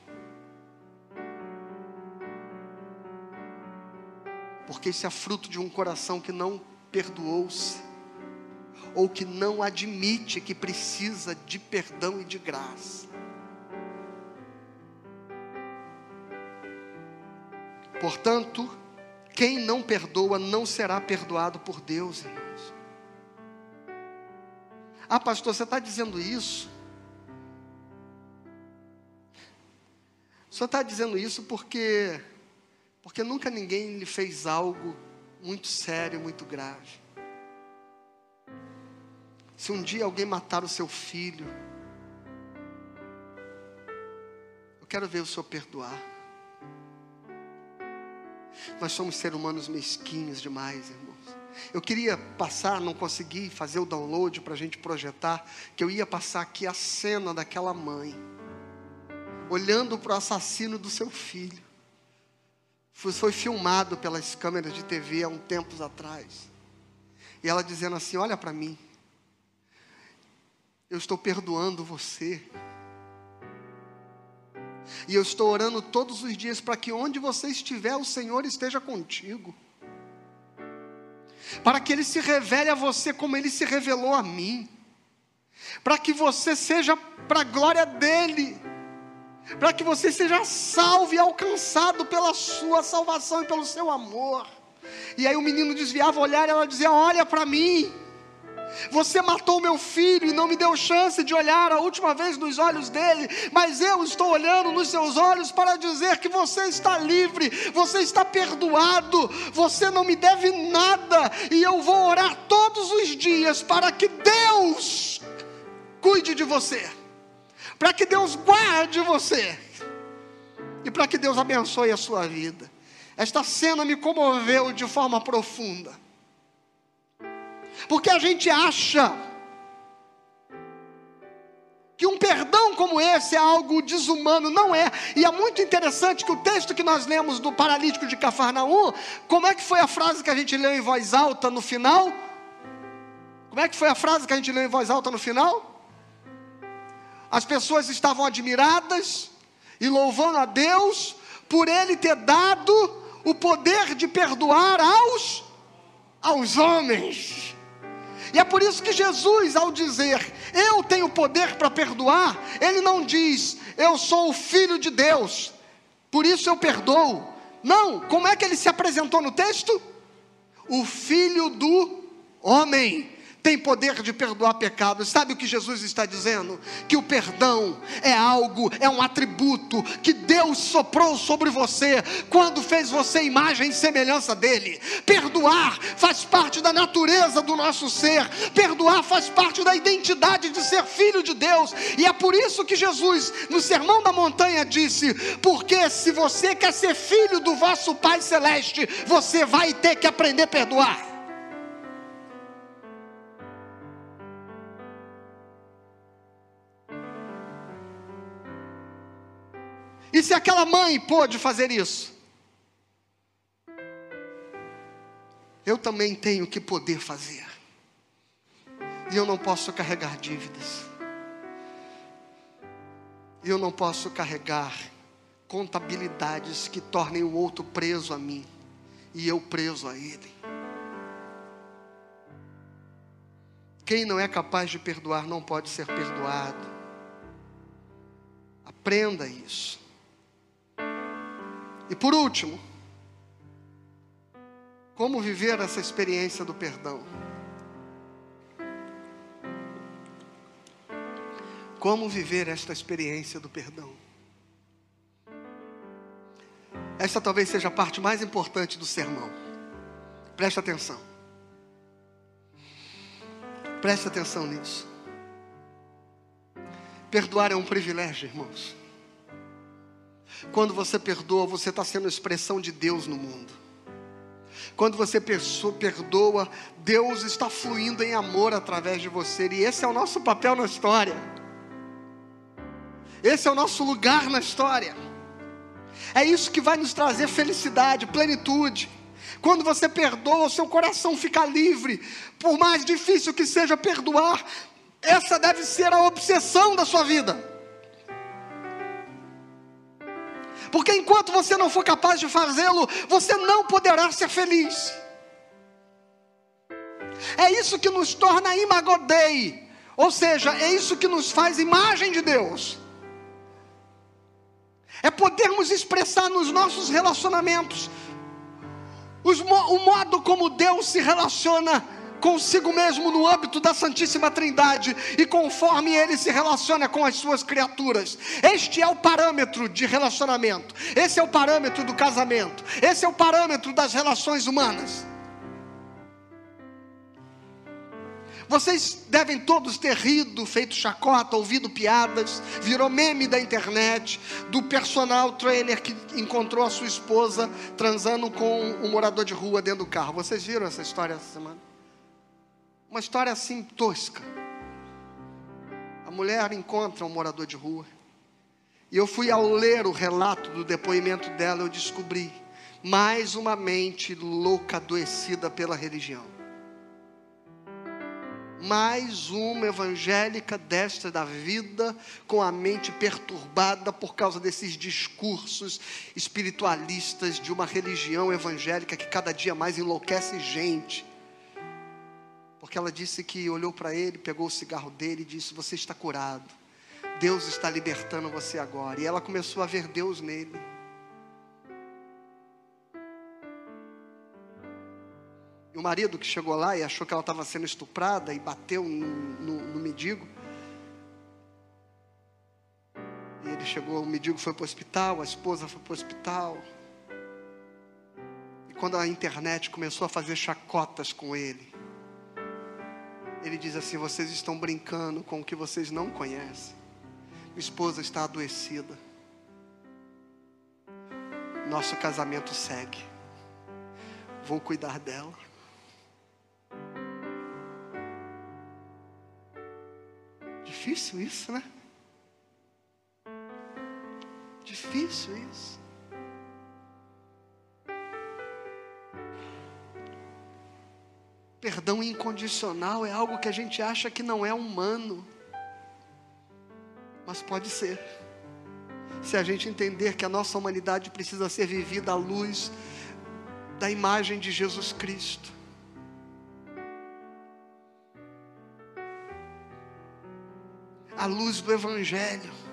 Porque isso é fruto de um coração que não perdoou-se, ou que não admite que precisa de perdão e de graça. Portanto, quem não perdoa não será perdoado por Deus, irmão. Ah, pastor, você está dizendo isso? Senhor está dizendo isso porque, porque nunca ninguém lhe fez algo muito sério, muito grave. Se um dia alguém matar o seu filho, eu quero ver o senhor perdoar. Nós somos seres humanos mesquinhos demais, irmão. Eu queria passar, não consegui fazer o download para a gente projetar, que eu ia passar aqui a cena daquela mãe, olhando para o assassino do seu filho. Foi, filmado pelas câmeras de TV há um tempos atrás. E ela dizendo assim: Olha para mim, eu estou perdoando você. E eu estou orando todos os dias para que onde você estiver, o Senhor esteja contigo para que Ele se revele a você como Ele se revelou a mim, para que você seja para a glória dEle, para que você seja salvo e alcançado pela sua salvação e pelo seu amor. E aí o menino desviava o olhar e ela dizia: Olha para mim. Você matou meu filho e não me deu chance de olhar a última vez nos olhos dele, mas eu estou olhando nos seus olhos para dizer que você está livre, você está perdoado, você não me deve nada, e eu vou orar todos os dias para que Deus cuide de você, para que Deus guarde você, e para que Deus abençoe a sua vida. Esta cena me comoveu de forma profunda. Porque a gente acha que um perdão como esse é algo desumano, não é. E é muito interessante que o texto que nós lemos do paralítico de Cafarnaum, como é que foi a frase que a gente leu em voz alta no final? Como é que foi a frase que a gente leu em voz alta no final? As pessoas estavam admiradas e louvando a Deus por ele ter dado o poder de perdoar aos aos homens. E é por isso que Jesus, ao dizer, eu tenho poder para perdoar, ele não diz, eu sou o filho de Deus, por isso eu perdoo. Não, como é que ele se apresentou no texto? O filho do homem tem poder de perdoar pecados. Sabe o que Jesus está dizendo? Que o perdão é algo, é um atributo que Deus soprou sobre você quando fez você imagem e semelhança dele. Perdoar faz parte da natureza do nosso ser. Perdoar faz parte da identidade de ser filho de Deus. E é por isso que Jesus, no Sermão da Montanha, disse: Porque se você quer ser filho do vosso Pai Celeste, você vai ter que aprender a perdoar. E se aquela mãe pôde fazer isso, eu também tenho que poder fazer. E eu não posso carregar dívidas. E eu não posso carregar contabilidades que tornem o outro preso a mim e eu preso a ele. Quem não é capaz de perdoar não pode ser perdoado. Aprenda isso. E por último, como viver essa experiência do perdão? Como viver esta experiência do perdão? Esta talvez seja a parte mais importante do sermão. Preste atenção. Preste atenção nisso. Perdoar é um privilégio, irmãos. Quando você perdoa, você está sendo expressão de Deus no mundo. Quando você perdoa, Deus está fluindo em amor através de você, e esse é o nosso papel na história. Esse é o nosso lugar na história. É isso que vai nos trazer felicidade, plenitude. Quando você perdoa, o seu coração fica livre. Por mais difícil que seja perdoar, essa deve ser a obsessão da sua vida. Porque enquanto você não for capaz de fazê-lo, você não poderá ser feliz. É isso que nos torna imagodei, ou seja, é isso que nos faz imagem de Deus. É podermos expressar nos nossos relacionamentos os, o modo como Deus se relaciona consigo mesmo no âmbito da Santíssima Trindade e conforme ele se relaciona com as suas criaturas. Este é o parâmetro de relacionamento, esse é o parâmetro do casamento, esse é o parâmetro das relações humanas. Vocês devem todos ter rido, feito chacota, ouvido piadas, virou meme da internet, do personal trainer que encontrou a sua esposa transando com um morador de rua dentro do carro. Vocês viram essa história essa semana? Uma história assim tosca. A mulher encontra um morador de rua. E eu fui ao ler o relato do depoimento dela, eu descobri mais uma mente louca, adoecida pela religião. Mais uma evangélica desta da vida, com a mente perturbada por causa desses discursos espiritualistas de uma religião evangélica que cada dia mais enlouquece gente porque ela disse que olhou para ele, pegou o cigarro dele e disse: Você está curado. Deus está libertando você agora. E ela começou a ver Deus nele. E o marido que chegou lá e achou que ela estava sendo estuprada e bateu no, no, no mendigo. E ele chegou, o mendigo foi para o hospital, a esposa foi para o hospital. E quando a internet começou a fazer chacotas com ele, ele diz assim: Vocês estão brincando com o que vocês não conhecem. Minha esposa está adoecida. Nosso casamento segue. Vou cuidar dela. Difícil isso, né? Difícil isso. Perdão incondicional é algo que a gente acha que não é humano, mas pode ser. Se a gente entender que a nossa humanidade precisa ser vivida à luz da imagem de Jesus Cristo. À luz do Evangelho.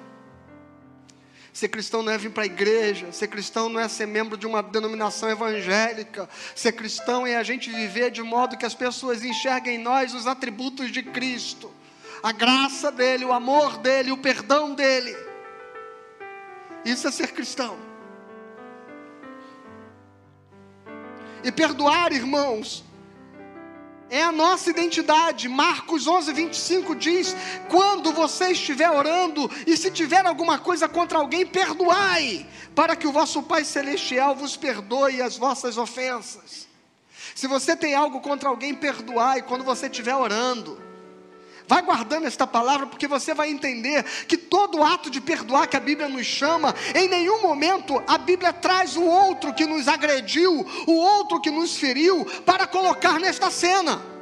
Ser cristão não é vir para a igreja, ser cristão não é ser membro de uma denominação evangélica, ser cristão é a gente viver de modo que as pessoas enxerguem em nós os atributos de Cristo, a graça dele, o amor dele, o perdão dele. Isso é ser cristão. E perdoar, irmãos, é a nossa identidade. Marcos 11, 25 diz: Quando você estiver orando e se tiver alguma coisa contra alguém, perdoai, para que o vosso Pai Celestial vos perdoe as vossas ofensas. Se você tem algo contra alguém, perdoai quando você estiver orando. Vai guardando esta palavra, porque você vai entender que todo ato de perdoar que a Bíblia nos chama, em nenhum momento a Bíblia traz o outro que nos agrediu, o outro que nos feriu, para colocar nesta cena.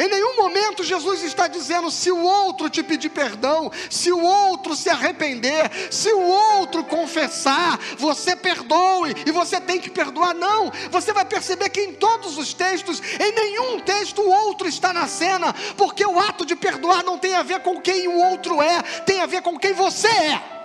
Em nenhum momento Jesus está dizendo: se o outro te pedir perdão, se o outro se arrepender, se o outro confessar, você perdoe e você tem que perdoar. Não, você vai perceber que em todos os textos, em nenhum texto o outro está na cena, porque o ato de perdoar não tem a ver com quem o outro é, tem a ver com quem você é.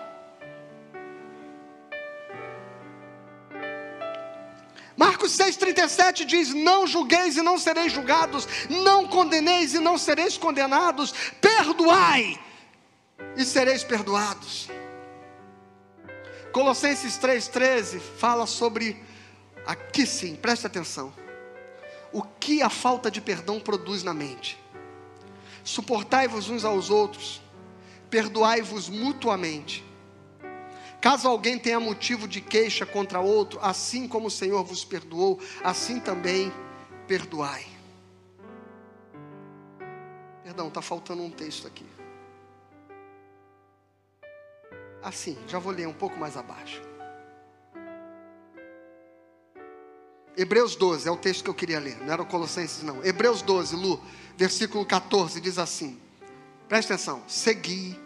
Marcos 6,37 diz: Não julgueis e não sereis julgados, não condeneis e não sereis condenados, perdoai e sereis perdoados. Colossenses 3,13 fala sobre, aqui sim, preste atenção, o que a falta de perdão produz na mente. Suportai-vos uns aos outros, perdoai-vos mutuamente Caso alguém tenha motivo de queixa contra outro, assim como o Senhor vos perdoou, assim também perdoai. Perdão, está faltando um texto aqui. Assim, já vou ler um pouco mais abaixo. Hebreus 12 é o texto que eu queria ler, não era Colossenses, não. Hebreus 12, Lu, versículo 14, diz assim: presta atenção, segui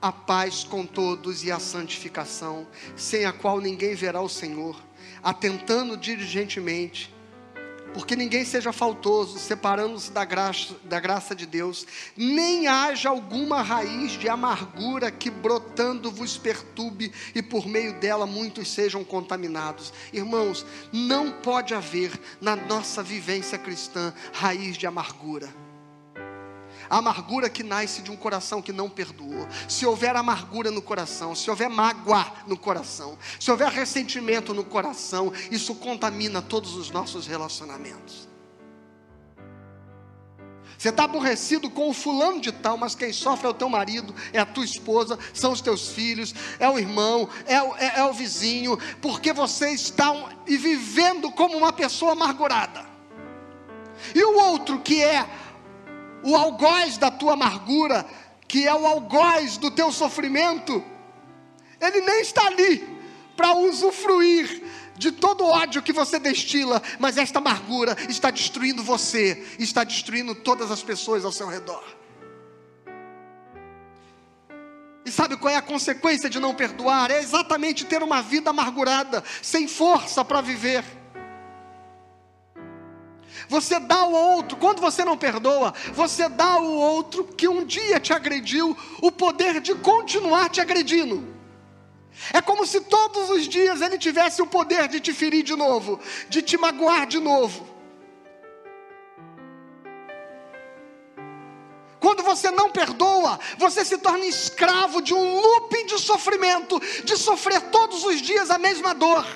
a paz com todos e a santificação, sem a qual ninguém verá o Senhor, atentando diligentemente, porque ninguém seja faltoso, separando-se da graça, da graça de Deus, nem haja alguma raiz de amargura que brotando vos perturbe e por meio dela muitos sejam contaminados. Irmãos, não pode haver na nossa vivência cristã raiz de amargura a amargura que nasce de um coração que não perdoou. Se houver amargura no coração, se houver mágoa no coração, se houver ressentimento no coração, isso contamina todos os nossos relacionamentos. Você está aborrecido com o fulano de tal, mas quem sofre é o teu marido, é a tua esposa, são os teus filhos, é o irmão, é o, é, é o vizinho, porque vocês estão e vivendo como uma pessoa amargurada. E o outro que é o algoz da tua amargura, que é o algoz do teu sofrimento, ele nem está ali para usufruir de todo o ódio que você destila, mas esta amargura está destruindo você, está destruindo todas as pessoas ao seu redor. E sabe qual é a consequência de não perdoar? É exatamente ter uma vida amargurada, sem força para viver. Você dá ao outro, quando você não perdoa, você dá ao outro que um dia te agrediu o poder de continuar te agredindo. É como se todos os dias ele tivesse o poder de te ferir de novo, de te magoar de novo. Quando você não perdoa, você se torna escravo de um looping de sofrimento, de sofrer todos os dias a mesma dor.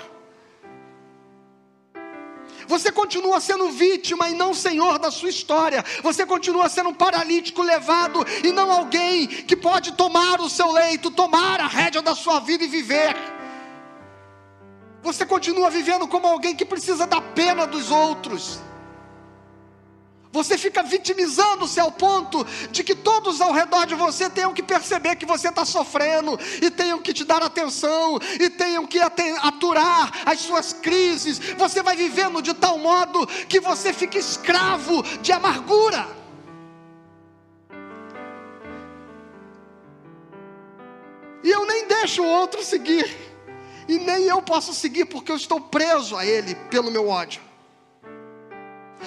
Você continua sendo vítima e não senhor da sua história. Você continua sendo um paralítico levado e não alguém que pode tomar o seu leito, tomar a rédea da sua vida e viver. Você continua vivendo como alguém que precisa da pena dos outros. Você fica vitimizando-se ao ponto de que todos ao redor de você tenham que perceber que você está sofrendo, e tenham que te dar atenção, e tenham que aturar as suas crises. Você vai vivendo de tal modo que você fica escravo de amargura. E eu nem deixo o outro seguir, e nem eu posso seguir porque eu estou preso a ele pelo meu ódio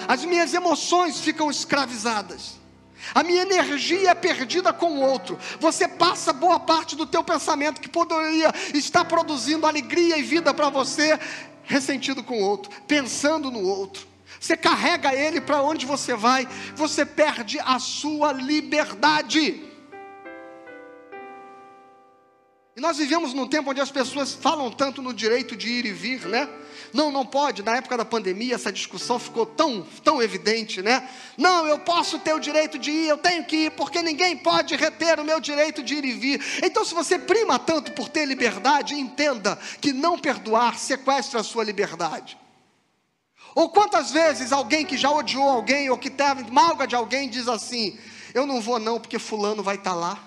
as minhas emoções ficam escravizadas. A minha energia é perdida com o outro. Você passa boa parte do teu pensamento que poderia estar produzindo alegria e vida para você, ressentido com o outro, pensando no outro. Você carrega ele para onde você vai, você perde a sua liberdade. E nós vivemos num tempo onde as pessoas falam tanto no direito de ir e vir, né? Não, não pode. Na época da pandemia, essa discussão ficou tão, tão evidente, né? Não, eu posso ter o direito de ir, eu tenho que ir, porque ninguém pode reter o meu direito de ir e vir. Então, se você prima tanto por ter liberdade, entenda que não perdoar sequestra a sua liberdade. Ou quantas vezes alguém que já odiou alguém ou que teve malga de alguém diz assim: Eu não vou não, porque Fulano vai estar tá lá.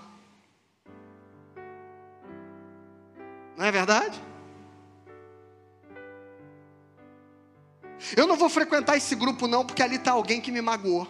Não é verdade? Eu não vou frequentar esse grupo, não, porque ali está alguém que me magoou.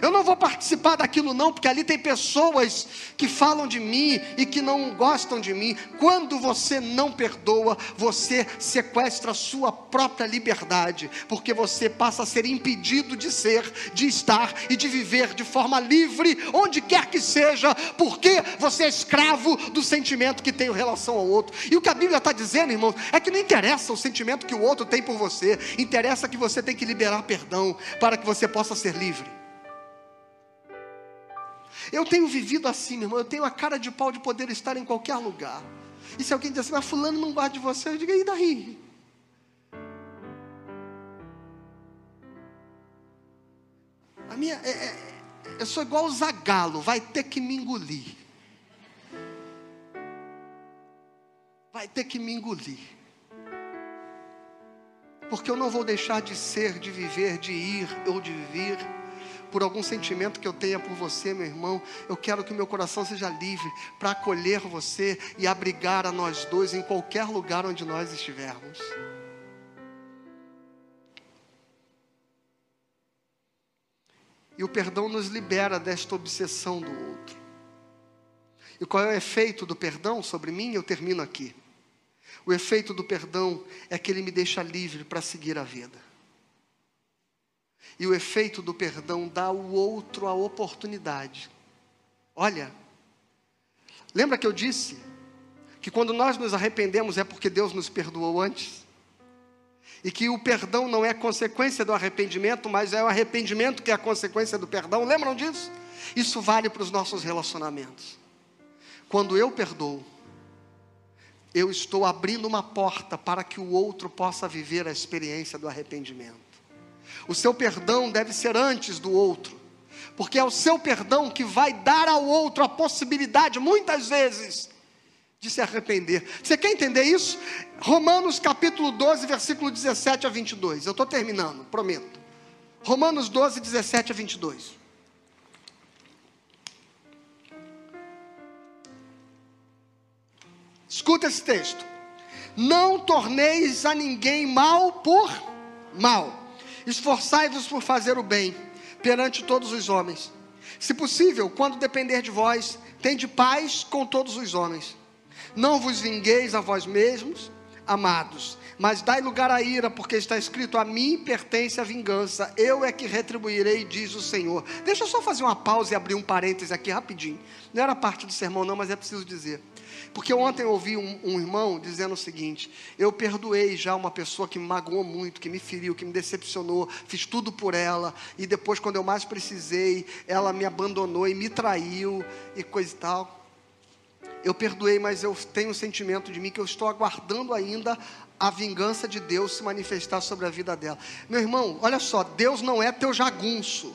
Eu não vou participar daquilo não, porque ali tem pessoas que falam de mim e que não gostam de mim. Quando você não perdoa, você sequestra a sua própria liberdade, porque você passa a ser impedido de ser, de estar e de viver de forma livre, onde quer que seja, porque você é escravo do sentimento que tem em relação ao outro. E o que a Bíblia está dizendo, irmãos, é que não interessa o sentimento que o outro tem por você, interessa que você tem que liberar perdão para que você possa ser livre. Eu tenho vivido assim, meu irmão, eu tenho a cara de pau de poder estar em qualquer lugar. E se alguém diz assim, mas fulano não gosta de você, eu digo, e daí? A minha, é, é, eu sou igual o Zagalo, vai ter que me engolir. Vai ter que me engolir. Porque eu não vou deixar de ser, de viver, de ir ou de vir por algum sentimento que eu tenha por você, meu irmão, eu quero que o meu coração seja livre para acolher você e abrigar a nós dois em qualquer lugar onde nós estivermos. E o perdão nos libera desta obsessão do outro. E qual é o efeito do perdão sobre mim? Eu termino aqui. O efeito do perdão é que ele me deixa livre para seguir a vida. E o efeito do perdão dá ao outro a oportunidade. Olha, lembra que eu disse que quando nós nos arrependemos é porque Deus nos perdoou antes? E que o perdão não é consequência do arrependimento, mas é o arrependimento que é a consequência do perdão. Lembram disso? Isso vale para os nossos relacionamentos. Quando eu perdoo, eu estou abrindo uma porta para que o outro possa viver a experiência do arrependimento. O seu perdão deve ser antes do outro, porque é o seu perdão que vai dar ao outro a possibilidade, muitas vezes, de se arrepender. Você quer entender isso? Romanos capítulo 12, versículo 17 a 22. Eu estou terminando, prometo. Romanos 12, 17 a 22. Escuta esse texto. Não torneis a ninguém mal por mal Esforçai-vos por fazer o bem perante todos os homens. Se possível, quando depender de vós, tende paz com todos os homens. Não vos vingueis a vós mesmos, amados, mas dai lugar à ira, porque está escrito: A mim pertence a vingança, eu é que retribuirei, diz o Senhor. Deixa eu só fazer uma pausa e abrir um parêntese aqui rapidinho. Não era parte do sermão, não, mas é preciso dizer. Porque ontem eu ouvi um, um, irmão dizendo o seguinte: eu perdoei já uma pessoa que me magoou muito, que me feriu, que me decepcionou, fiz tudo por ela, e depois, quando eu mais precisei, ela me abandonou e me traiu e coisa e tal. Eu perdoei, mas eu tenho um sentimento de mim que eu estou aguardando ainda a vingança de Deus se manifestar sobre a vida dela. Meu irmão, olha só, Deus não é teu jagunço.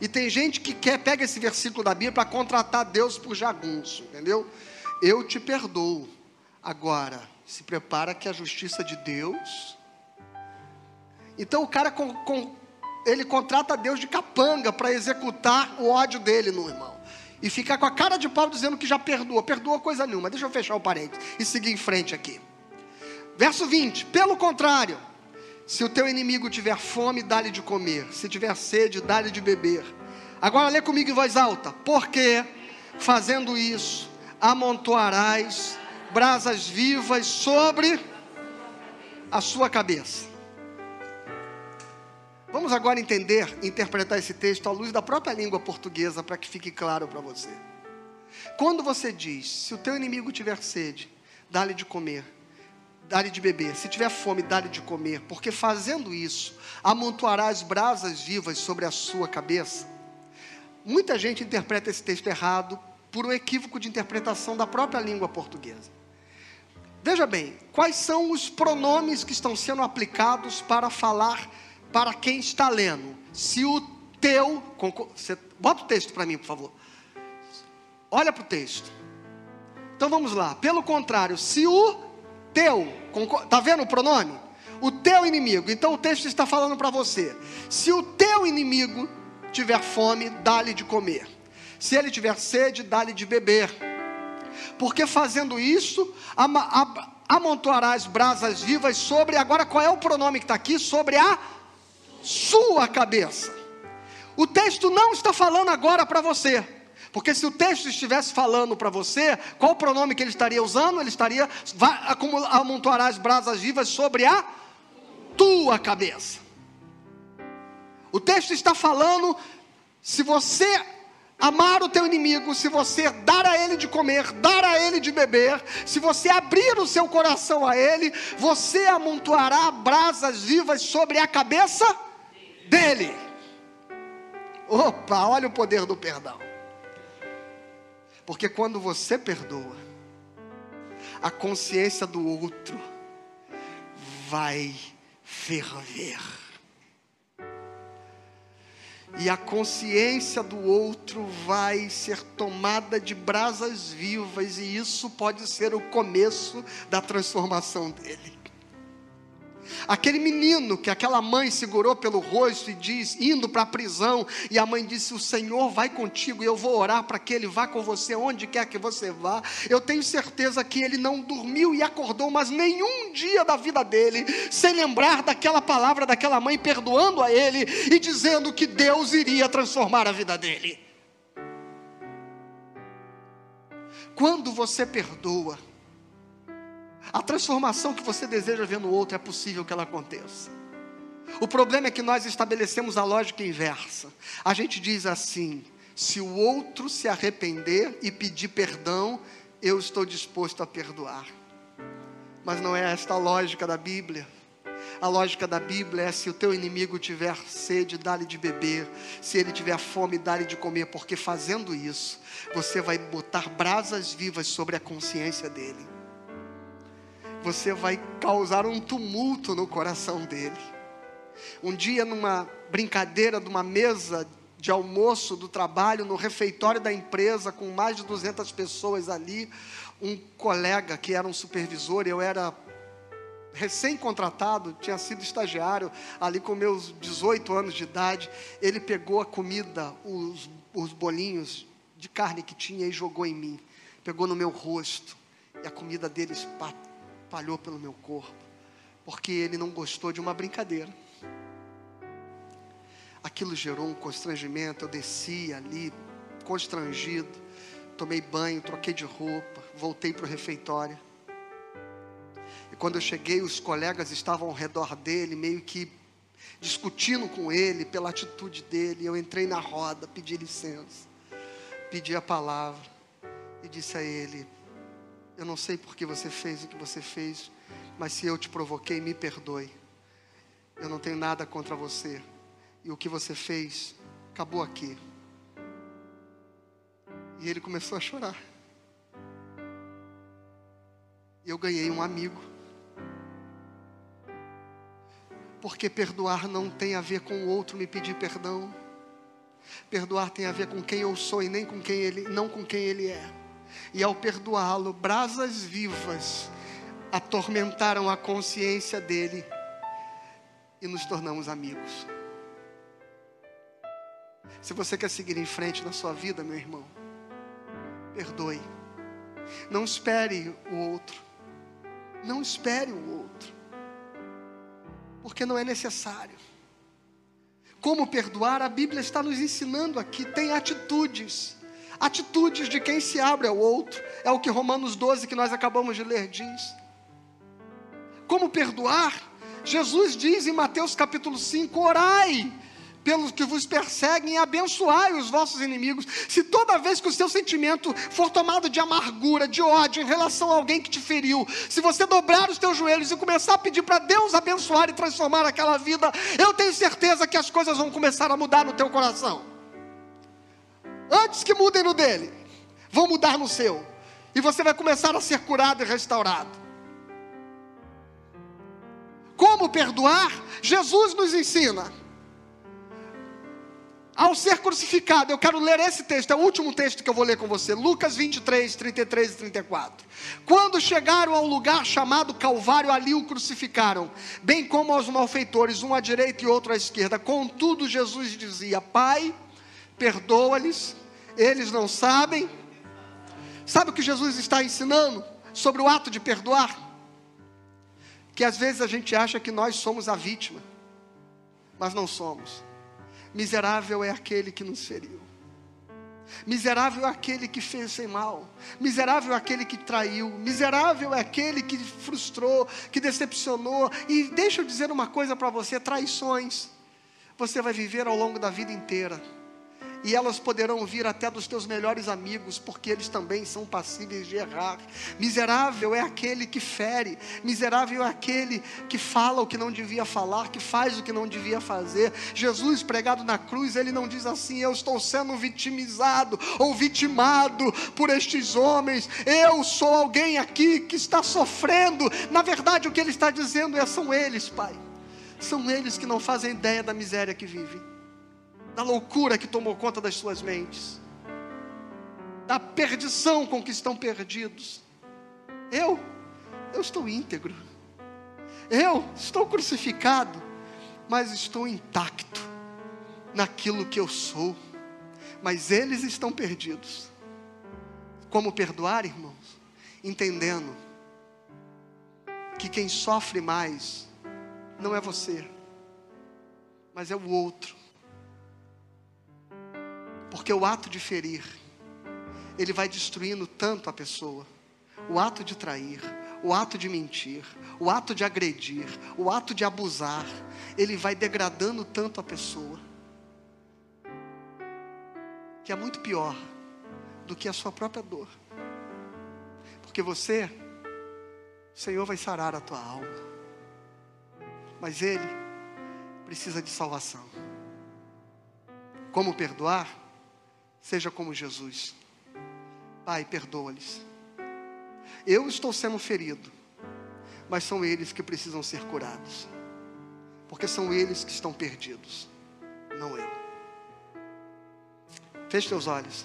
E tem gente que quer pega esse versículo da Bíblia para contratar Deus por jagunço, entendeu? Eu te perdoo. Agora, se prepara que a justiça de Deus Então o cara com, com, ele contrata Deus de capanga para executar o ódio dele no irmão. E ficar com a cara de pau dizendo que já perdoa. Perdoa coisa nenhuma. Deixa eu fechar o parênteses e seguir em frente aqui. Verso 20: Pelo contrário, se o teu inimigo tiver fome, dá-lhe de comer. Se tiver sede, dá-lhe de beber. Agora lê comigo em voz alta. Porque, fazendo isso, amontoarás brasas vivas sobre a sua cabeça. Vamos agora entender, interpretar esse texto à luz da própria língua portuguesa para que fique claro para você. Quando você diz, se o teu inimigo tiver sede, dá-lhe de comer, dá-lhe de beber, se tiver fome, dá-lhe de comer, porque fazendo isso, amontoarás brasas vivas sobre a sua cabeça. Muita gente interpreta esse texto errado por um equívoco de interpretação da própria língua portuguesa. Veja bem, quais são os pronomes que estão sendo aplicados para falar para quem está lendo. Se o teu. Você, bota o texto para mim, por favor. Olha para o texto. Então vamos lá. Pelo contrário, se o teu. Está vendo o pronome? O teu inimigo. Então o texto está falando para você. Se o teu inimigo tiver fome, dá-lhe de comer. Se ele tiver sede, dá-lhe de beber. Porque fazendo isso, amontoarás brasas vivas sobre. Agora qual é o pronome que está aqui? Sobre a sua cabeça. O texto não está falando agora para você. Porque se o texto estivesse falando para você, qual o pronome que ele estaria usando? Ele estaria, vai amontoar as brasas vivas sobre a tua cabeça. O texto está falando, se você amar o teu inimigo, se você dar a ele de comer, dar a ele de beber, se você abrir o seu coração a ele, você amontoará brasas vivas sobre a cabeça dele. Opa, olha o poder do perdão. Porque quando você perdoa, a consciência do outro vai ferver. E a consciência do outro vai ser tomada de brasas vivas, e isso pode ser o começo da transformação dele. Aquele menino que aquela mãe segurou pelo rosto e diz, indo para a prisão, e a mãe disse: O Senhor vai contigo, e eu vou orar para que ele vá com você onde quer que você vá. Eu tenho certeza que ele não dormiu e acordou, mas nenhum dia da vida dele, sem lembrar daquela palavra daquela mãe, perdoando a ele e dizendo que Deus iria transformar a vida dele. Quando você perdoa, a transformação que você deseja ver no outro é possível que ela aconteça. O problema é que nós estabelecemos a lógica inversa. A gente diz assim: se o outro se arrepender e pedir perdão, eu estou disposto a perdoar. Mas não é esta a lógica da Bíblia. A lógica da Bíblia é: se o teu inimigo tiver sede, dá-lhe de beber, se ele tiver fome, dá-lhe de comer, porque fazendo isso, você vai botar brasas vivas sobre a consciência dele você vai causar um tumulto no coração dele. Um dia, numa brincadeira de uma mesa de almoço do trabalho, no refeitório da empresa, com mais de 200 pessoas ali, um colega que era um supervisor, eu era recém-contratado, tinha sido estagiário, ali com meus 18 anos de idade, ele pegou a comida, os, os bolinhos de carne que tinha e jogou em mim, pegou no meu rosto, e a comida dele espatou espalhou pelo meu corpo, porque ele não gostou de uma brincadeira. Aquilo gerou um constrangimento. Eu desci ali, constrangido, tomei banho, troquei de roupa, voltei para o refeitório. E quando eu cheguei, os colegas estavam ao redor dele, meio que discutindo com ele pela atitude dele. Eu entrei na roda, pedi licença, pedi a palavra e disse a ele: eu não sei por que você fez o que você fez, mas se eu te provoquei, me perdoe. Eu não tenho nada contra você. E o que você fez acabou aqui. E ele começou a chorar. E eu ganhei um amigo. Porque perdoar não tem a ver com o outro me pedir perdão. Perdoar tem a ver com quem eu sou e nem com quem ele, não com quem ele é. E ao perdoá-lo, brasas vivas atormentaram a consciência dele. e nos tornamos amigos. Se você quer seguir em frente na sua vida, meu irmão, perdoe. Não espere o outro. Não espere o outro. Porque não é necessário. Como perdoar? A Bíblia está nos ensinando aqui. Tem atitudes. Atitudes de quem se abre ao outro. É o que Romanos 12, que nós acabamos de ler, diz. Como perdoar? Jesus diz em Mateus capítulo 5: orai pelos que vos perseguem e abençoai os vossos inimigos. Se toda vez que o seu sentimento for tomado de amargura, de ódio em relação a alguém que te feriu, se você dobrar os teus joelhos e começar a pedir para Deus abençoar e transformar aquela vida, eu tenho certeza que as coisas vão começar a mudar no teu coração. Antes que mudem no dele, vão mudar no seu. E você vai começar a ser curado e restaurado. Como perdoar? Jesus nos ensina ao ser crucificado, eu quero ler esse texto, é o último texto que eu vou ler com você, Lucas 23, 33 e 34. Quando chegaram ao lugar chamado Calvário, ali o crucificaram, bem como aos malfeitores, um à direita e outro à esquerda. Contudo, Jesus dizia: Pai, perdoa-lhes, eles não sabem. Sabe o que Jesus está ensinando sobre o ato de perdoar? Que às vezes a gente acha que nós somos a vítima, mas não somos. Miserável é aquele que nos feriu. Miserável é aquele que fez sem mal. Miserável é aquele que traiu. Miserável é aquele que frustrou, que decepcionou. E deixa eu dizer uma coisa para você: traições você vai viver ao longo da vida inteira e elas poderão vir até dos teus melhores amigos, porque eles também são passíveis de errar. Miserável é aquele que fere, miserável é aquele que fala o que não devia falar, que faz o que não devia fazer. Jesus, pregado na cruz, ele não diz assim: Eu estou sendo vitimizado ou vitimado por estes homens, eu sou alguém aqui que está sofrendo. Na verdade, o que ele está dizendo é: são eles, Pai. São eles que não fazem ideia da miséria que vivem da loucura que tomou conta das suas mentes, da perdição com que estão perdidos. Eu, eu estou íntegro, eu estou crucificado, mas estou intacto naquilo que eu sou, mas eles estão perdidos. Como perdoar, irmãos? Entendendo que quem sofre mais não é você, mas é o outro porque o ato de ferir, ele vai destruindo tanto a pessoa. O ato de trair, o ato de mentir, o ato de agredir, o ato de abusar, ele vai degradando tanto a pessoa. Que é muito pior do que a sua própria dor. Porque você, o Senhor vai sarar a tua alma. Mas ele precisa de salvação. Como perdoar? Seja como Jesus. Pai, perdoa-lhes. Eu estou sendo ferido, mas são eles que precisam ser curados. Porque são eles que estão perdidos, não eu. Feche teus olhos.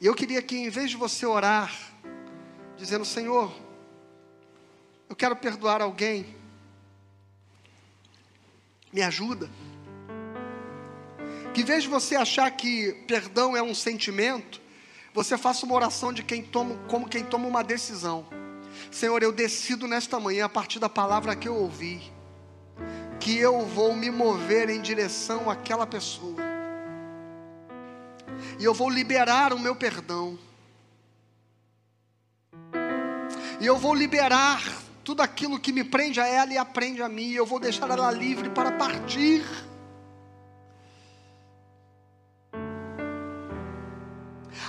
E eu queria que, em vez de você orar, dizendo: Senhor, eu quero perdoar alguém, me ajuda. Em vez de você achar que perdão é um sentimento, você faça uma oração de quem toma, como quem toma uma decisão. Senhor, eu decido nesta manhã, a partir da palavra que eu ouvi, que eu vou me mover em direção àquela pessoa. E eu vou liberar o meu perdão. E eu vou liberar tudo aquilo que me prende a ela e aprende a mim. Eu vou deixar ela livre para partir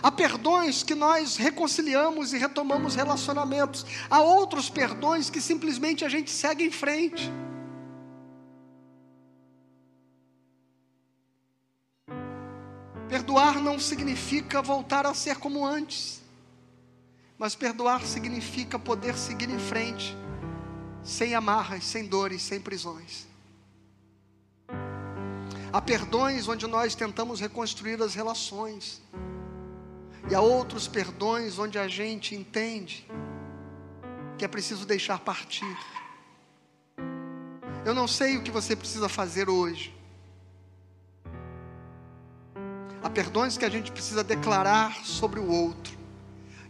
Há perdões que nós reconciliamos e retomamos relacionamentos. Há outros perdões que simplesmente a gente segue em frente. Perdoar não significa voltar a ser como antes, mas perdoar significa poder seguir em frente, sem amarras, sem dores, sem prisões. Há perdões onde nós tentamos reconstruir as relações. E há outros perdões onde a gente entende que é preciso deixar partir. Eu não sei o que você precisa fazer hoje. Há perdões que a gente precisa declarar sobre o outro,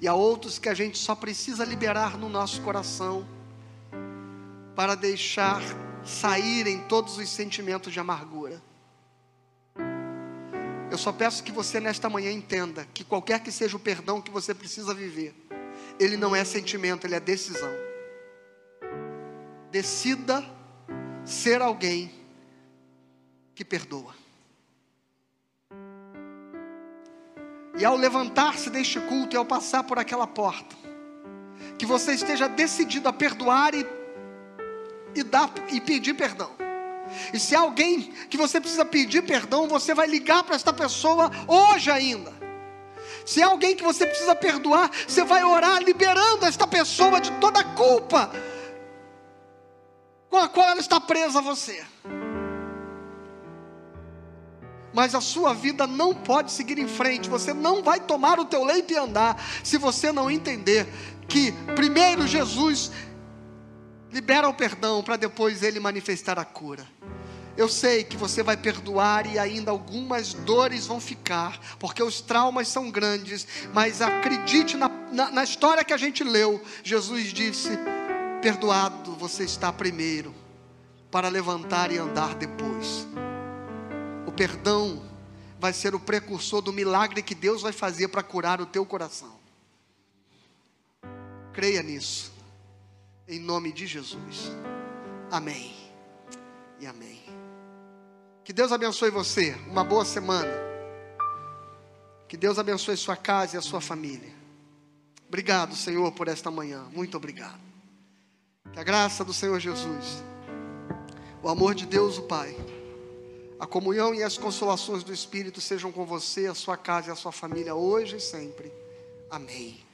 e há outros que a gente só precisa liberar no nosso coração, para deixar saírem todos os sentimentos de amargura. Eu só peço que você nesta manhã entenda que qualquer que seja o perdão que você precisa viver, ele não é sentimento, ele é decisão. Decida ser alguém que perdoa. E ao levantar-se deste culto e ao passar por aquela porta, que você esteja decidido a perdoar e, e, dar, e pedir perdão. E se há alguém que você precisa pedir perdão, você vai ligar para esta pessoa hoje ainda. Se há alguém que você precisa perdoar, você vai orar liberando esta pessoa de toda a culpa com a qual ela está presa a você. Mas a sua vida não pode seguir em frente, você não vai tomar o teu leito e andar, se você não entender que primeiro Jesus libera o perdão para depois ele manifestar a cura. Eu sei que você vai perdoar e ainda algumas dores vão ficar, porque os traumas são grandes, mas acredite na, na, na história que a gente leu. Jesus disse: Perdoado você está primeiro, para levantar e andar depois. O perdão vai ser o precursor do milagre que Deus vai fazer para curar o teu coração. Creia nisso, em nome de Jesus. Amém e amém. Que Deus abençoe você. Uma boa semana. Que Deus abençoe sua casa e a sua família. Obrigado, Senhor, por esta manhã. Muito obrigado. Que a graça do Senhor Jesus, o amor de Deus, o Pai, a comunhão e as consolações do Espírito sejam com você, a sua casa e a sua família hoje e sempre. Amém.